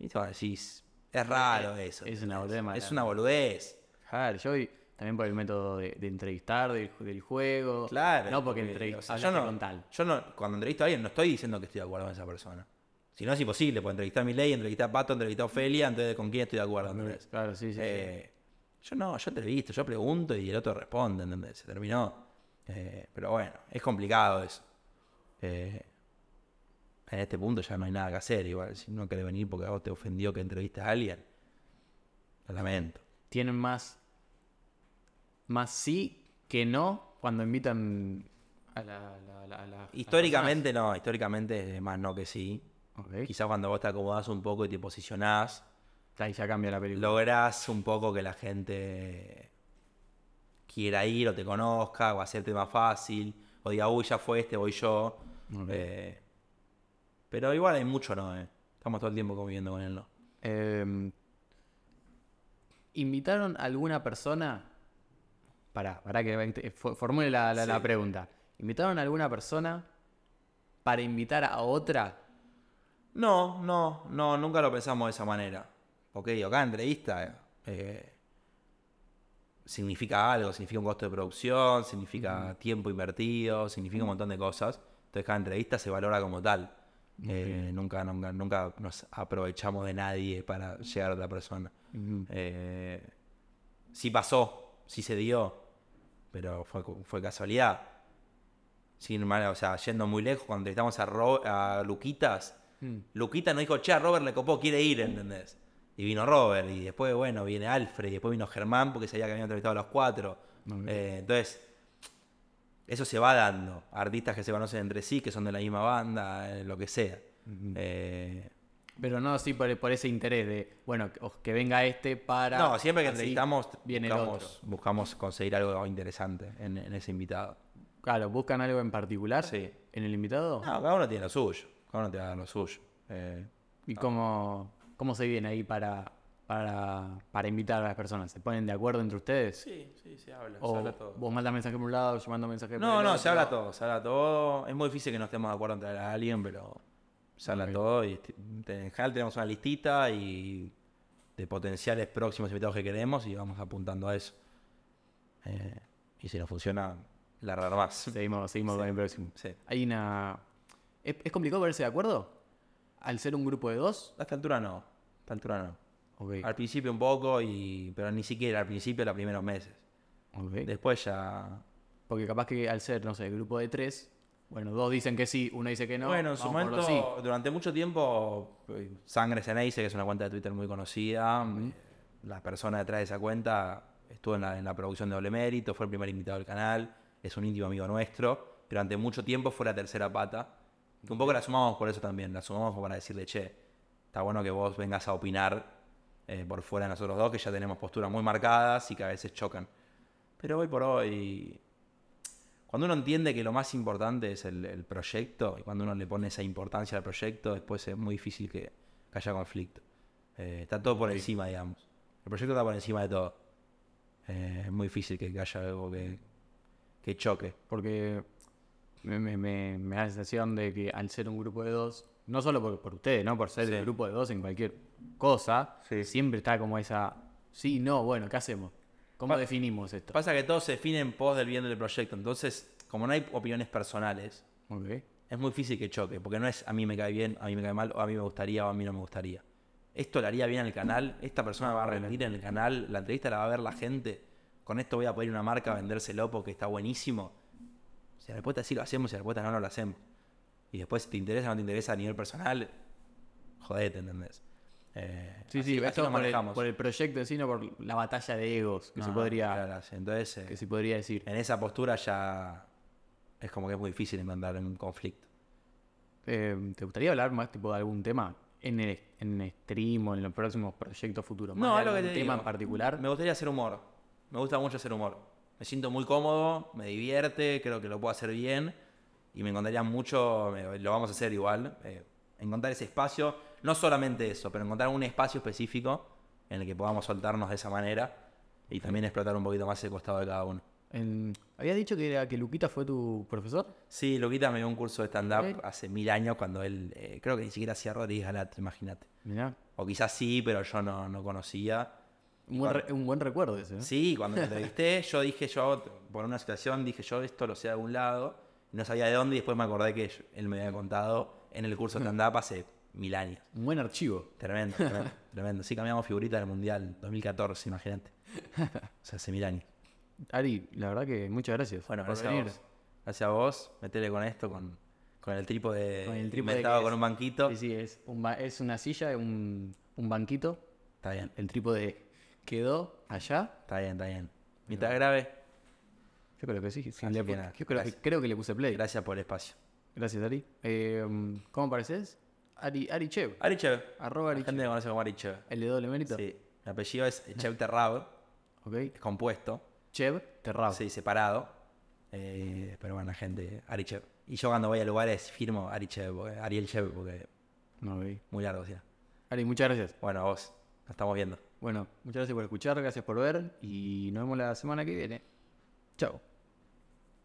Y vos decís, es raro eso. es una boludez mala. Es una boludez. Claro, yo también por el método de, de entrevistar, del, del juego. Claro. No porque porque, o sea, yo no, con tal. yo no, cuando entrevisto a alguien no estoy diciendo que estoy de acuerdo con esa persona. Si no es imposible, puedo entrevistar a Milei, entrevistar a Pato, entrevistar a Ofelia, entonces con quién estoy de acuerdo, ¿entendés? Claro, sí, sí. sí. Eh, Yo no, yo entrevisto, yo pregunto y el otro responde, ¿entendés? Se terminó. Eh, pero bueno, es complicado eso. Eh, en este punto ya no hay nada que hacer. Igual, si uno quiere venir porque a vos te ofendió que entrevistas a alguien, lo lamento. Tienen más, más sí que no cuando invitan a la. la- la- a la- a Históricamente no, históricamente es más no que sí. Quizás cuando vos te acomodás un poco y te posicionás, Ahí ya cambia la película. lográs un poco que la gente quiera ir o te conozca o hacerte más fácil o diga, uy, ya fue este, voy yo. Eh, pero igual hay mucho no, eh. Estamos todo el tiempo conviviendo con él, ¿no? Eh, ¿Invitaron a alguna persona? Pará, pará que fo- formule la, la- pregunta. ¿Invitaron a alguna persona para invitar a otra? No, no, no, nunca lo pensamos de esa manera. Porque digo, cada entrevista eh, significa algo, significa un costo de producción, significa tiempo invertido, significa un montón de cosas. Entonces cada entrevista se valora como tal. Eh, nunca, nunca, nunca nos aprovechamos de nadie para llegar a otra persona. Eh, sí pasó, sí se dio, pero fue, fue casualidad. Sin o sea, yendo muy lejos, cuando entrevistamos a, Ro- a Luquitas, Mm. Luquita nos dijo, che, a Robert le copó, quiere ir, ¿entendés? Y vino Robert, y después, bueno, viene Alfred, y después vino Germán, porque sabía que habían entrevistado a los cuatro. Eh, entonces, eso se va dando. Artistas que se conocen entre sí, que son de la misma banda, eh, lo que sea. Eh, Pero no así por, por ese interés de, bueno, que, venga este para... no, siempre que así entrevistamos, viene el buscamos, conseguir algo interesante en, en ese invitado. Claro, ¿buscan algo en particular Sí. en el invitado? No, cada uno tiene lo suyo. Cada uno tiene lo suyo. Eh, ¿Y cómo, cómo se viene ahí para, para, para invitar a las personas? ¿Se ponen de acuerdo entre ustedes? sí, sí, se habla. ¿O vos mandas mensaje por un lado, yo mando mensaje por No, no, otro? se habla todo, se habla todo. Es muy difícil que no estemos de acuerdo entre a alguien, pero se habla todo. Y esti- en general tenemos una listita y de potenciales próximos invitados que queremos y vamos apuntando a eso. Eh, y si no funciona, largar más. Seguimos, seguimos con el próximo. Sí. Hay una... ¿Es, es complicado ponerse de acuerdo? Al ser un grupo de dos. A esta altura no. A esta altura no. Al principio un poco, y pero ni siquiera al principio, los primeros meses. Después ya. Porque capaz que al ser, no sé, el grupo de tres, bueno, dos dicen que sí, uno dice que no. bueno, en su momento, sí. durante mucho tiempo, eh, Sangre Ceneice, que es una cuenta de Twitter muy conocida, eh, la persona detrás de esa cuenta estuvo en la, en la producción de Doble Mérito, fue el primer invitado del canal, es un íntimo amigo nuestro. Durante mucho tiempo fue la tercera pata. Que un poco la sumamos por eso también, la sumamos para decirle, che, está bueno que vos vengas a opinar eh, por fuera de nosotros dos, que ya tenemos posturas muy marcadas y que a veces chocan. Pero hoy por hoy, cuando uno entiende que lo más importante es el, el proyecto, y cuando uno le pone esa importancia al proyecto, después es muy difícil que, que haya conflicto. Eh, está todo por encima, digamos. El proyecto está por encima de todo. Eh, es muy difícil que, haya algo que, que choque. Porque me, me- me- me da la sensación de que al ser un grupo de dos, no solo por, por ustedes, ¿no? Por ser Sí. el grupo de dos en cualquier cosa, Sí. siempre está como esa, sí, no, bueno, ¿qué hacemos? ¿Cómo Pa- definimos esto? Pasa que todo se define en pos del bien del proyecto. Entonces, como no hay opiniones personales, es muy difícil que choque, porque no es a mí me cae bien, a mí me cae mal, o a mí me gustaría, o a mí no me gustaría. Esto le haría bien al canal, esta persona va a rendir en el canal, la entrevista la va a ver la gente, con esto voy a poder ir a una marca a vendérselo porque está buenísimo. Si la respuesta es sí lo hacemos, si la respuesta es no, no lo hacemos. Y después si te interesa o no te interesa a nivel personal, jodete, ¿entendés? Eh, Sí, así- sí, así por el, por el proyecto en sí, no por la batalla de egos que se No, podría, claro. Entonces, eh, que se podría decir. en esa postura ya es como que es muy difícil encontrar un conflicto. Eh, ¿Te gustaría hablar más tipo de algún tema en el en stream o en los próximos proyectos futuros? No, ¿Más es de lo que te tema digo. en particular? Me gustaría hacer humor. Me gusta mucho hacer humor. Me siento muy cómodo, me divierte, creo que lo puedo hacer bien. Y me encontraría mucho, me- lo vamos a hacer igual, eh, encontrar ese espacio, no solamente eso, pero encontrar un espacio específico en el que podamos soltarnos de esa manera y también explotar un poquito más el costado de cada uno. En- ¿Habías dicho que, era, que Luquita fue tu profesor? Sí, Luquita me dio un curso de stand-up hace mil años cuando él, eh, creo que ni siquiera hacía Rodríguez Galat, imagínate. Mirá, O quizás sí, pero yo no, no conocía. un buen, re- un buen recuerdo ese. ¿eh? Sí, cuando me entrevisté, yo dije, yo, por una situación, dije, yo esto lo sé de algún lado, no sabía de dónde, y después me acordé que él me había contado en el curso de stand-up hace mil años. Un buen archivo. Tremendo, tremendo, tremendo. Sí, cambiamos figurita del Mundial 2014, imagínate. O sea, hace mil años. Ari, la verdad que muchas gracias Bueno, por gracias a vos. Gracias a vos, metele con esto, con, con el trípode Con el trípode inventado con es- un banquito. Sí, sí, es, un ba- es una silla, un, un banquito. Está bien, El trípode quedó allá. está bien, está bien. Mitad grave, Yo creo que sí. sí, Así le que nada, yo creo, gracias. creo que le puse play. gracias por el espacio. Gracias, Ari. Eh, ¿Cómo pareces? Ari, Ari Chev. Ari Chev. Arroba La Ari gente me conoce como Ari Chev. El de doble mérito. Sí, mi apellido es Chev Terrab, Ok. es compuesto. Chev Terrab. Sí, separado. Eh, pero bueno, la gente, Ari Chev. Y yo cuando voy a lugares firmo Ari Chev, porque- Ariel Chev, porque No, ok. muy largo, sí. Ari, muchas gracias. Bueno, a vos, nos estamos viendo. Bueno, muchas gracias por escuchar, gracias por ver y nos vemos la semana que viene. Chao.